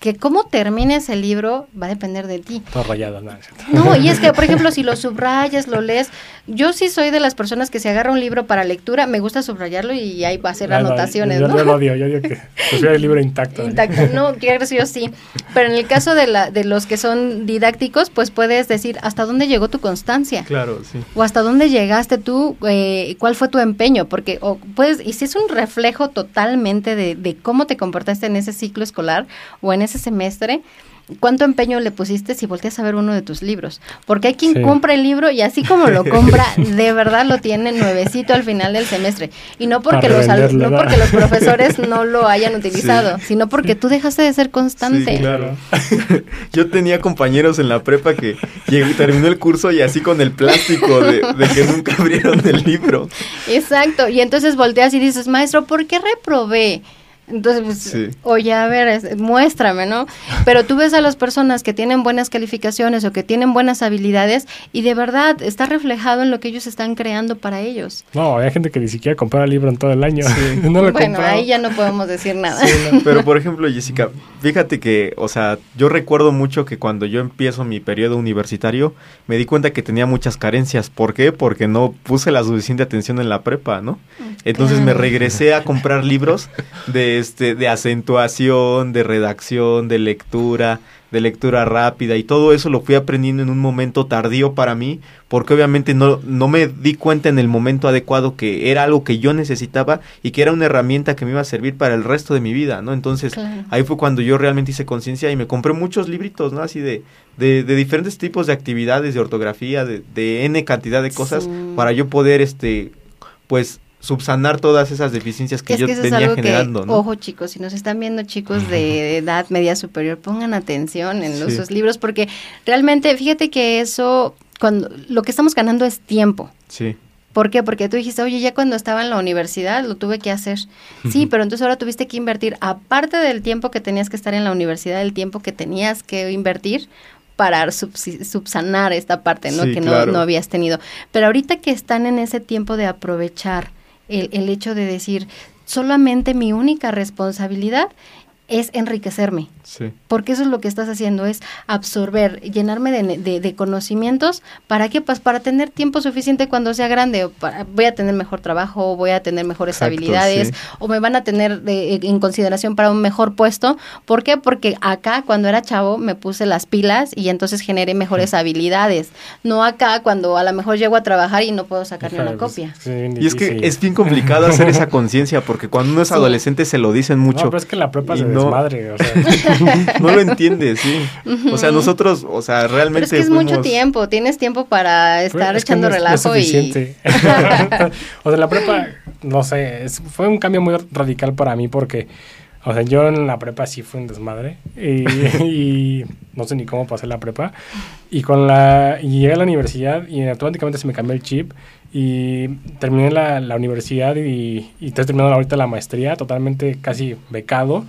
que cómo termines el libro va a depender de ti. Todo rayado, no, no, y es que, por ejemplo, si lo subrayas, lo lees, yo sí soy de las personas que se agarra un libro para lectura, me gusta subrayarlo y ahí va a hacer anotaciones, yo, ¿no? Yo lo odio, yo digo que prefiero el libro intacto. Intacto, no, yo sí. Pero en el caso de, la, de los que son didácticos, pues puedes decir hasta dónde llegó tu constancia. Claro, sí. O hasta dónde llegaste tú, eh, cuál fue tu empeño, porque o puedes, y si es un reflejo totalmente de, de cómo te comportaste en ese ciclo escolar o en ese semestre, ¿cuánto empeño le pusiste si volteas a ver uno de tus libros? Porque hay quien compra el libro y así como lo compra, de verdad lo tiene nuevecito al final del semestre. Y no porque, los, no porque los profesores no lo hayan utilizado, sino porque tú dejaste de ser constante. claro. Yo tenía compañeros en la prepa que terminó el curso y así con el plástico de, de que nunca abrieron el libro. Exacto. Y entonces volteas y dices, maestro, ¿por qué reprobé? Entonces, pues, oye, a ver, muéstrame, ¿no? Pero tú ves a las personas que tienen buenas calificaciones o que tienen buenas habilidades y de verdad está reflejado en lo que ellos están creando para ellos. No, hay gente que ni siquiera compra el libro en todo el año. bueno, ahí ya no podemos decir nada. pero, por ejemplo, Jessica, fíjate que, o sea, yo recuerdo mucho que cuando yo empiezo mi periodo universitario, me di cuenta que tenía muchas carencias. ¿Por qué? Porque no puse la suficiente atención en la prepa, ¿no? Entonces me regresé a comprar libros de este, de acentuación, de redacción, de lectura, de lectura rápida y todo eso lo fui aprendiendo en un momento tardío para mí, porque obviamente no, no me di cuenta en el momento adecuado que era algo que yo necesitaba y que era una herramienta que me iba a servir para el resto de mi vida, ¿no? Entonces ahí fue cuando yo realmente hice conciencia y me compré muchos libritos, ¿no? Así de, de, diferentes tipos de actividades, de ortografía, de, de N cantidad de cosas para yo poder, este, pues subsanar todas esas deficiencias que yo tenía generando. Ojo chicos, si nos están viendo chicos de edad media superior, pongan atención en los, libros porque realmente fíjate que eso, cuando lo que estamos ganando es tiempo. Sí. ¿Por qué? Porque tú dijiste, oye, ya cuando estaba en la universidad lo tuve que hacer. Sí, pero entonces ahora tuviste que invertir, aparte del tiempo que tenías que estar en la universidad, el tiempo que tenías que invertir para subsanar esta parte, ¿no? que no, no habías tenido. Pero ahorita que están en ese tiempo de aprovechar el, el hecho de decir, solamente mi única responsabilidad es enriquecerme. Porque eso es lo que estás haciendo, es absorber, llenarme de, de, conocimientos. ¿Para qué? Pues para tener tiempo suficiente cuando sea grande. voy a tener mejor trabajo, voy a tener mejores habilidades, o me van a tener en consideración para un mejor puesto. ¿Por qué? Porque acá, cuando era chavo, me puse las pilas y entonces generé mejores habilidades. No acá, cuando a lo mejor llego a trabajar y no puedo sacar ni una copia. y es que es bien complicado hacer esa conciencia, porque cuando uno es adolescente se lo dicen mucho. No, pero es que la prepa se desmadre, o sea. no lo entiendes, sí. O sea, nosotros, o sea, realmente. Pero es que es mucho tiempo, tienes tiempo para estar echando relajo y. o sea, la prepa, no sé, fue un cambio muy radical para mí porque. O sea, yo en la prepa sí fui un desmadre y, no sé ni cómo pasé la prepa. Y con la y llegué a la universidad y automáticamente se me cambió el chip y terminé la, la universidad y, y estoy terminando ahorita la maestría totalmente casi becado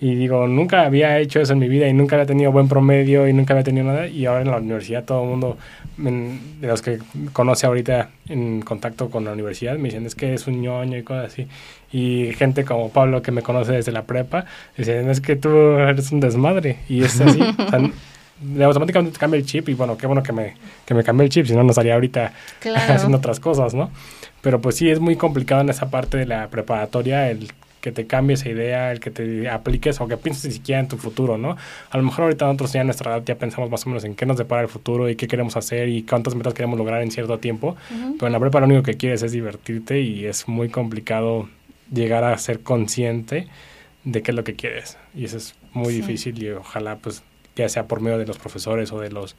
y digo, nunca había hecho eso en mi vida y nunca había tenido buen promedio y nunca había tenido nada. Y ahora en la universidad todo el mundo, de los que conoce ahorita en contacto con la universidad, me dicen, es que es un ñoño y cosas así. Y gente como Pablo que me conoce desde la prepa, dicen, es que tú eres un desmadre. Y es así. automáticamente cambia el chip y bueno, qué bueno que me, que me cambie el chip, si no, no estaría ahorita haciendo otras cosas, ¿no? Pero pues sí, es muy complicado en esa parte de la preparatoria el que te cambie esa idea, el que te apliques o que pienses ni siquiera en tu futuro, ¿no? A lo mejor ahorita nosotros ya en nuestra edad ya pensamos más o menos en qué nos depara el futuro y qué queremos hacer y cuántas metas queremos lograr en cierto tiempo, pero en la prepa lo único que quieres es divertirte y es muy complicado llegar a ser consciente de qué es lo que quieres y eso es muy difícil y ojalá pues ya sea por medio de los profesores o de los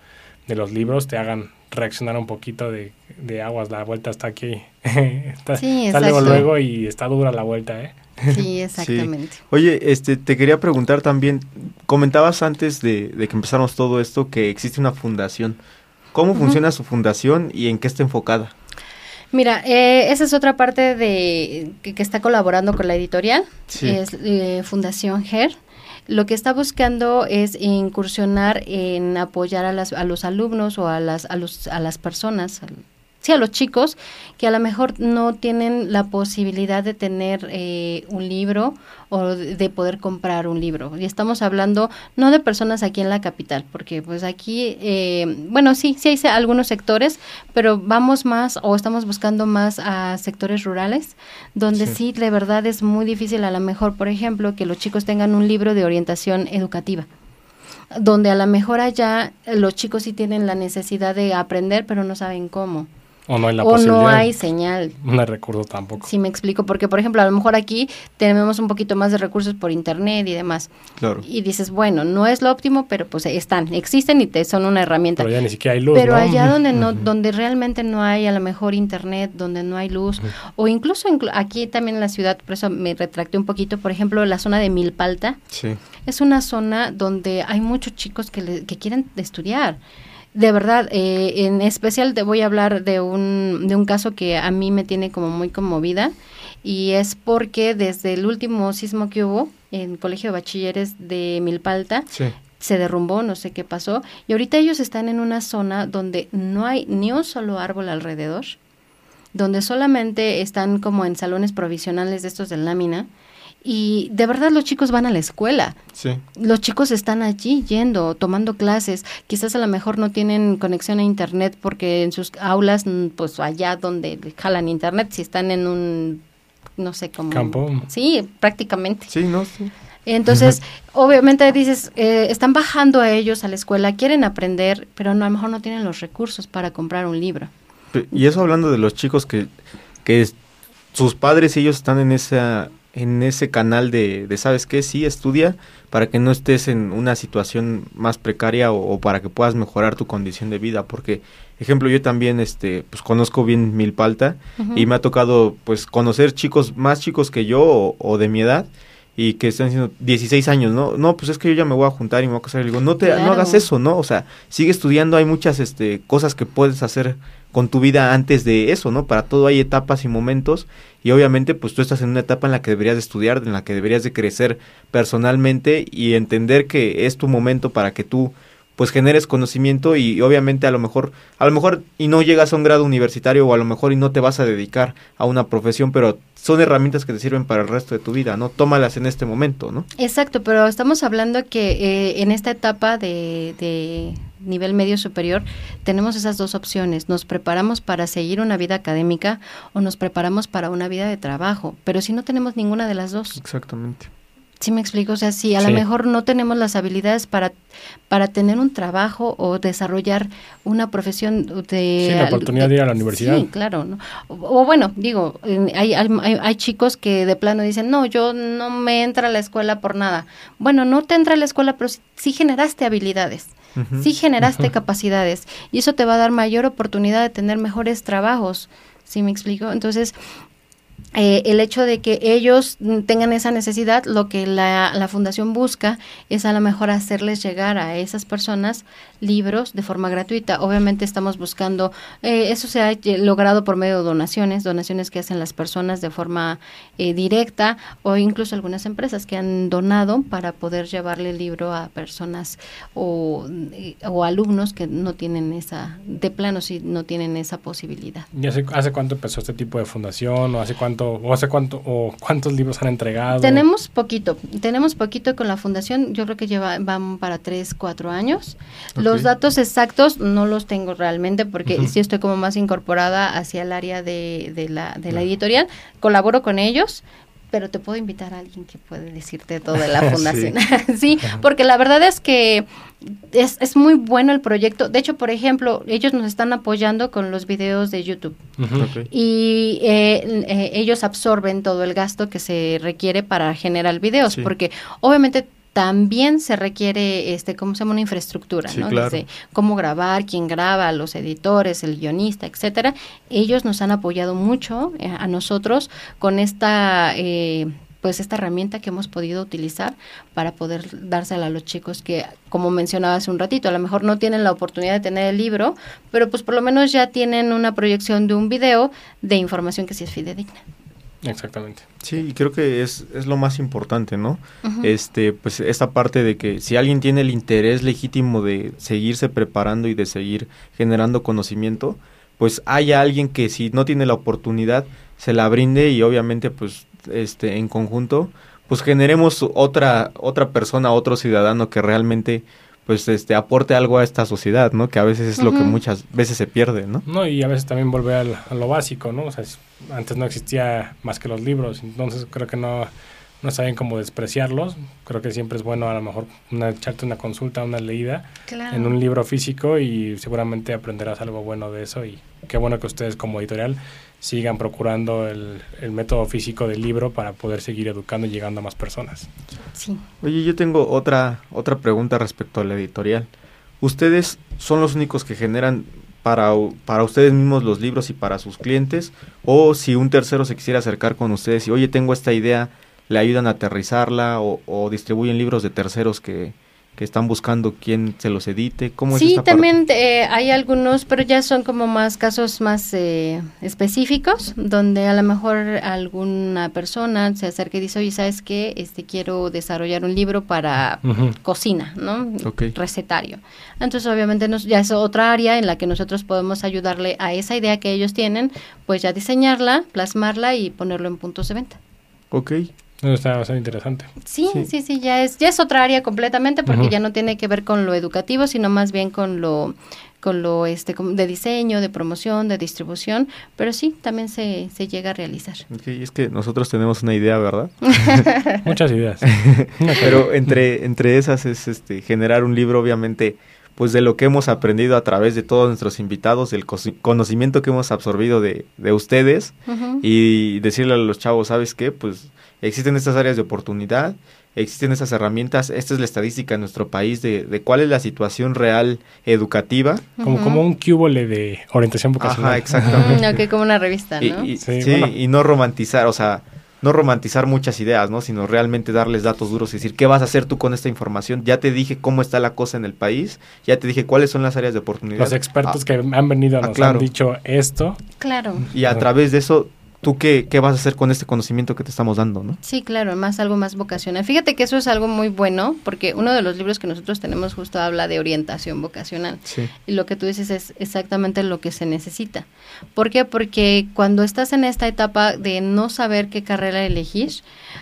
de los libros te hagan reaccionar un poquito de, de aguas, la vuelta está aquí, está, sí, luego luego y está dura la vuelta, ¿eh? Sí, exactamente. Oye, este, te quería preguntar también, comentabas antes de, que empezáramos todo esto que existe una fundación. ¿Cómo funciona su fundación y en qué está enfocada? Mira, eh, esa es otra parte de que, está colaborando con la editorial, es eh, Fundación GER. Lo que está buscando es incursionar en apoyar a, las, a los alumnos o a las, a los, a las personas, sí, a los chicos que a lo mejor no tienen la posibilidad de tener eh, un libro o de poder comprar un libro. Y estamos hablando no de personas aquí en la capital, porque pues aquí, eh, bueno, sí, sí hay algunos sectores, pero vamos más o estamos buscando más a sectores rurales, donde sí. sí de verdad es muy difícil a lo mejor, por ejemplo, que los chicos tengan un libro de orientación educativa donde a lo mejor allá los chicos sí tienen la necesidad de aprender, pero no saben cómo. O no hay la o no hay señal. No hay recursos tampoco. Sí, me explico, porque por ejemplo, a lo mejor aquí tenemos un poquito más de recursos por internet y demás. Claro. Y dices, bueno, no es lo óptimo, pero pues están, existen y te son una herramienta. Pero ya ni siquiera hay luz. Pero allá donde no, donde realmente no hay a lo mejor internet, donde no hay luz, o incluso aquí también en la ciudad, por eso me retracté un poquito, por ejemplo, la zona de Milpalta. Sí. Es una zona donde hay muchos chicos que, que quieren estudiar de verdad, eh, en especial te voy a hablar de un, de un caso que a mí me tiene como muy conmovida. y es porque desde el último sismo que hubo en el Colegio de Bachilleres de Milpalta, se derrumbó, no sé qué pasó, y ahorita ellos están en una zona donde no hay ni un solo árbol alrededor, donde solamente están como en salones provisionales de estos de lámina, y de verdad los chicos van a la escuela. Sí. Los chicos están allí yendo, tomando clases. Quizás a lo mejor no tienen conexión a internet porque en sus aulas, mm, pues allá donde jalan internet, si están en un, no sé cómo. Campo. Sí, prácticamente. Sí, no, sí. Entonces, obviamente dices, eh, están bajando a ellos a la escuela, quieren aprender, pero no, a lo mejor no tienen los recursos para comprar un libro. Y eso hablando de los chicos que, que sus padres y ellos están en esa en ese canal de, de, ¿sabes qué? Sí, estudia para que no estés en una situación más precaria o, para que puedas mejorar tu condición de vida. Porque, ejemplo, yo también, este, pues conozco bien Milpalta y me ha tocado, pues, conocer chicos más chicos que yo o, de mi edad y que están haciendo 16 años, ¿no? No, pues es que yo ya me voy a juntar y me voy a casar. Y digo, no, te, no hagas eso, ¿no? O sea, sigue estudiando, hay muchas este, cosas que puedes hacer con tu vida antes de eso, ¿no? Para todo hay etapas y momentos y obviamente pues tú estás en una etapa en la que deberías de estudiar, en la que deberías de crecer personalmente y entender que es tu momento para que tú pues generes conocimiento y, obviamente a lo mejor a lo mejor y no llegas a un grado universitario o a lo mejor y no te vas a dedicar a una profesión, pero son herramientas que te sirven para el resto de tu vida, ¿no? Tómalas en este momento, ¿no? Exacto, pero estamos hablando que eh, en esta etapa de nivel medio superior, tenemos esas dos opciones. Nos preparamos para seguir una vida académica o nos preparamos para una vida de trabajo. Pero si no tenemos ninguna de las dos. Exactamente. ¿Sí me explico? O sea, si a lo mejor no tenemos las habilidades para, para tener un trabajo o desarrollar una profesión de... Sí, la oportunidad de, ir a la universidad. Sí, claro. O, bueno, digo, hay, hay, hay, chicos que de plano dicen, no, yo no me entra a la escuela por nada. Bueno, no te entra a la escuela, pero sí generaste habilidades sí generaste capacidades y eso te va a dar mayor oportunidad de tener mejores trabajos. ¿Sí me explico? Entonces, eh, el hecho de que ellos tengan esa necesidad, lo que la, la, fundación busca es a lo mejor hacerles llegar a esas personas libros de forma gratuita. Obviamente estamos buscando, eh, eso se ha logrado por medio de donaciones, donaciones que hacen las personas de forma eh, directa o incluso algunas empresas que han donado para poder llevarle el libro a personas o, o alumnos que no tienen esa, de plano si no tienen esa posibilidad. ¿Y hace, hace cuánto empezó este tipo de fundación o hace cuánto o hace cuánto o cuántos libros han entregado? Tenemos poquito, tenemos poquito con la fundación, yo creo que lleva van para tres, cuatro años. Los datos exactos no los tengo realmente porque sí estoy como más incorporada hacia el área de, de la, de la editorial, colaboro con ellos, pero te puedo invitar a alguien que puede decirte todo de la fundación. sí, porque la verdad es que es, es, muy bueno el proyecto. De hecho, por ejemplo, ellos nos están apoyando con los videos de YouTube. Y eh, eh, ellos absorben todo el gasto que se requiere para generar videos, porque obviamente también se requiere, este, ¿cómo se llama? Una infraestructura, ¿no? Desde cómo grabar, quién graba, los editores, el guionista, etcétera. Ellos nos han apoyado mucho eh, a nosotros con esta, eh, pues esta herramienta que hemos podido utilizar para poder dársela a los chicos que, como mencionaba hace un ratito, a lo mejor no tienen la oportunidad de tener el libro, pero pues por lo menos ya tienen una proyección de un video de información que sí es fidedigna. Exactamente. Sí, y creo que es, es lo más importante, ¿no? Este, pues esta parte de que si alguien tiene el interés legítimo de seguirse preparando y de seguir generando conocimiento, pues haya alguien que si no tiene la oportunidad se la brinde y obviamente pues este en conjunto pues generemos otra otra persona, otro ciudadano que realmente pues este aporte algo a esta sociedad, ¿no? Que a veces es lo que muchas veces se pierde, ¿no? No, y a veces también vuelve a lo básico, ¿no? O sea, antes no existía más que los libros, entonces creo que no, no saben cómo despreciarlos. Creo que siempre es bueno a lo mejor una, echarte una consulta, una leída en un libro físico y seguramente aprenderás algo bueno de eso y qué bueno que ustedes como editorial sigan procurando el, método físico del libro para poder seguir educando y llegando a más personas. Sí. Oye, yo tengo otra, otra pregunta respecto a la editorial. ¿Ustedes son los únicos que generan para, para ustedes mismos los libros y para sus clientes? ¿O si un tercero se quisiera acercar con ustedes y, oye, tengo esta idea, le ayudan a aterrizarla o, distribuyen libros de terceros que que están buscando quién se los edite? ¿Cómo sí, es esta también eh, hay algunos, pero ya son como más casos más eh, específicos, donde a lo mejor alguna persona se acerca y dice, oye, ¿sabes qué? Este, quiero desarrollar un libro para cocina, ¿no? Ok. Recetario. Entonces, obviamente, nos, ya es otra área en la que nosotros podemos ayudarle a esa idea que ellos tienen, pues ya diseñarla, plasmarla y ponerlo en puntos de venta. Ok, Está bastante interesante. Sí, Sí. sí, sí, ya es ya es otra área completamente porque ya no tiene que ver con lo educativo, sino más bien con lo con lo este como de diseño, de promoción, de distribución, pero sí, también se, se llega a realizar. ok, es que nosotros tenemos una idea, ¿verdad? Muchas ideas. Pero entre, entre esas es este generar un libro, obviamente, pues de lo que hemos aprendido a través de todos nuestros invitados, del conocimiento que hemos absorbido de, de ustedes y decirle a los chavos, ¿sabes qué? Pues existen estas áreas de oportunidad, existen estas herramientas, esta es la estadística en nuestro país de, de cuál es la situación real educativa. como, como un cúbole de orientación vocacional. Ajá, exactamente. Mm, ok, como una revista, Y, ¿no? y- Sí, sí, bueno. y no romantizar, o sea, no romantizar muchas ideas, ¿no? Sino realmente darles datos duros y decir, ¿qué vas a hacer tú con esta información? Ya te dije cómo está la cosa en el país, ya te dije cuáles son las áreas de oportunidad. Los expertos Ah, que han venido ah, nos claro. han dicho esto. Claro. Y a través de eso, ¿tú qué, qué vas a hacer con este conocimiento que te estamos dando, no? Sí, claro, más algo más vocacional. Fíjate que eso es algo muy bueno porque uno de los libros que nosotros tenemos justo habla de orientación vocacional. Sí. Y lo que tú dices es exactamente lo que se necesita. ¿Por qué? Porque cuando estás en esta etapa de no saber qué carrera elegir,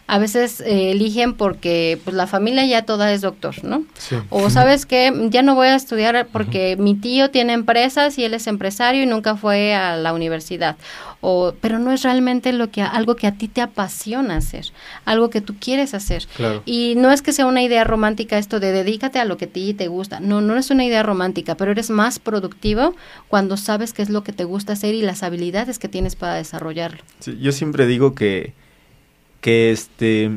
a veces eh, eligen porque pues la familia ya toda es doctor, ¿no? Sí. O sabes que ya no voy a estudiar porque mi tío tiene empresas y él es empresario y nunca fue a la universidad. O, pero no es realmente lo que algo que a ti te apasiona hacer, algo que tú quieres hacer. Claro. Y no es que sea una idea romántica esto de dedícate a lo que a ti te gusta. No, no es una idea romántica, pero eres más productivo cuando sabes qué es lo que te gusta hacer y las habilidades que tienes para desarrollarlo. Sí, yo siempre digo que, que este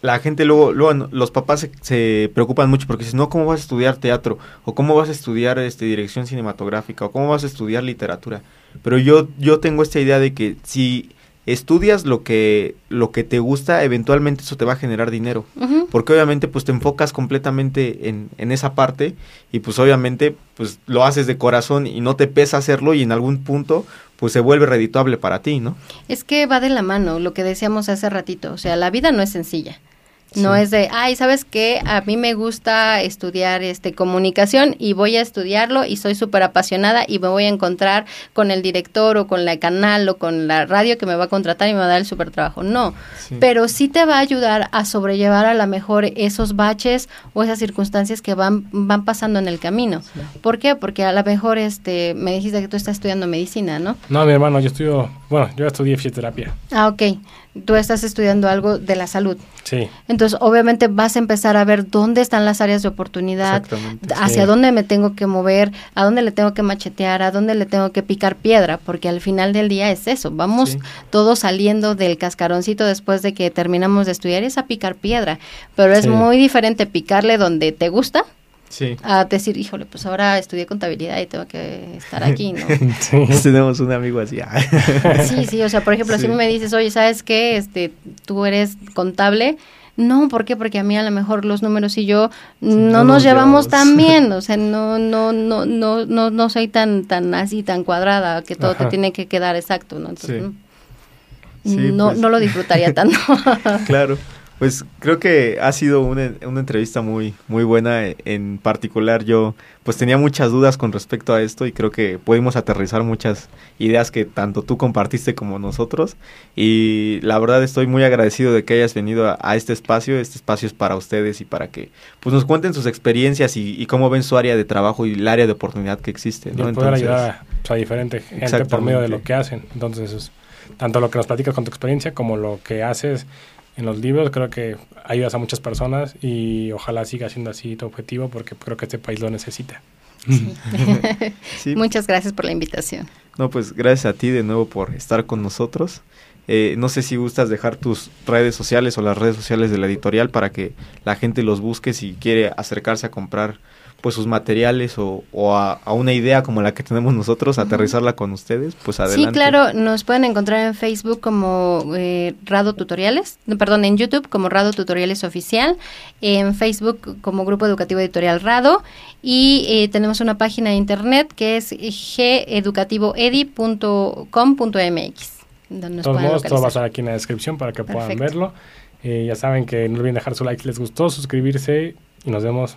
la gente luego, luego los papás se, se preocupan mucho porque dicen, no, ¿cómo vas a estudiar teatro? O ¿cómo vas a estudiar este, dirección cinematográfica? O ¿cómo vas a estudiar literatura? Pero yo, yo tengo esta idea de que si estudias lo que, lo que te gusta, eventualmente eso te va a generar dinero. Porque obviamente pues te enfocas completamente en, en esa parte y pues obviamente pues lo haces de corazón y no te pesa hacerlo y en algún punto pues se vuelve redituable para ti, ¿no? Es que va de la mano, lo que decíamos hace ratito. O sea, la vida no es sencilla. No Sí. es de, ay, ¿sabes qué? A mí me gusta estudiar este comunicación y voy a estudiarlo y soy súper apasionada y me voy a encontrar con el director o con la canal o con la radio que me va a contratar y me va a dar el súper trabajo. No, Sí. pero sí te va a ayudar a sobrellevar a lo mejor esos baches o esas circunstancias que van, van pasando en el camino. ¿Por qué? Porque a lo mejor este, me dijiste que tú estás estudiando medicina, ¿no? No, mi hermano, yo estudio, bueno, yo estudié fisioterapia. Ah, ok. Tú estás estudiando algo de la salud. Sí. Entonces, obviamente vas a empezar a ver dónde están las áreas de oportunidad, hacia Sí. dónde me tengo que mover, a dónde le tengo que machetear, a dónde le tengo que picar piedra, porque al final del día es eso. Vamos Sí. todos saliendo del cascaroncito después de que terminamos de estudiar, es a picar piedra. Pero es muy diferente picarle donde te gusta Sí. a decir, híjole, pues ahora estudié contabilidad y tengo que estar aquí, ¿no? Sí. Tenemos un amigo así. ah. Sí, sí, o sea, por ejemplo, Sí. si me dices, oye, ¿sabes qué? Este, tú eres contable. No, ¿por qué? Porque a mí a lo mejor los números y yo no, no nos nos llevamos llevamos. tan bien, o sea, no, no, no, no, no, no soy tan, tan así, tan cuadrada, que todo te tiene que quedar exacto, ¿no? Entonces, Sí. no, Sí, no, pues. no lo disfrutaría tanto. claro. Pues creo que ha sido una, una entrevista muy, muy buena. En particular, yo pues tenía muchas dudas con respecto a esto y creo que pudimos aterrizar muchas ideas que tanto tú compartiste como nosotros. Y la verdad estoy muy agradecido de que hayas venido a, a este espacio. Este espacio es para ustedes y para que pues nos cuenten sus experiencias y, y cómo ven su área de trabajo y el área de oportunidad que existe. Y ¿no? poder Entonces, ayudar a, pues, a diferente gente por medio de lo que hacen. Entonces, es- tanto lo que nos platicas con tu experiencia como lo que haces en los libros, creo que ayudas a muchas personas y ojalá siga siendo así tu objetivo porque creo que este país lo necesita. sí, Muchas gracias por la invitación. No, pues gracias a ti de nuevo por estar con nosotros. Eh, no sé si gustas dejar tus redes sociales o las redes sociales de la editorial para que la gente los busque si quiere acercarse a comprar pues sus materiales o, a, una idea como la que tenemos nosotros, aterrizarla con ustedes, pues adelante. Sí, claro, nos pueden encontrar en Facebook como eh, Rado Tutoriales, perdón, en YouTube como Rado Tutoriales Oficial, en Facebook como Grupo Educativo Editorial Rado y eh, tenemos una página de internet que es geducativoedi.com.mx. Todos modos, todo va a estar aquí en la descripción para que puedan verlo. Eh, ya saben que no olviden dejar su like si les gustó, suscribirse y nos vemos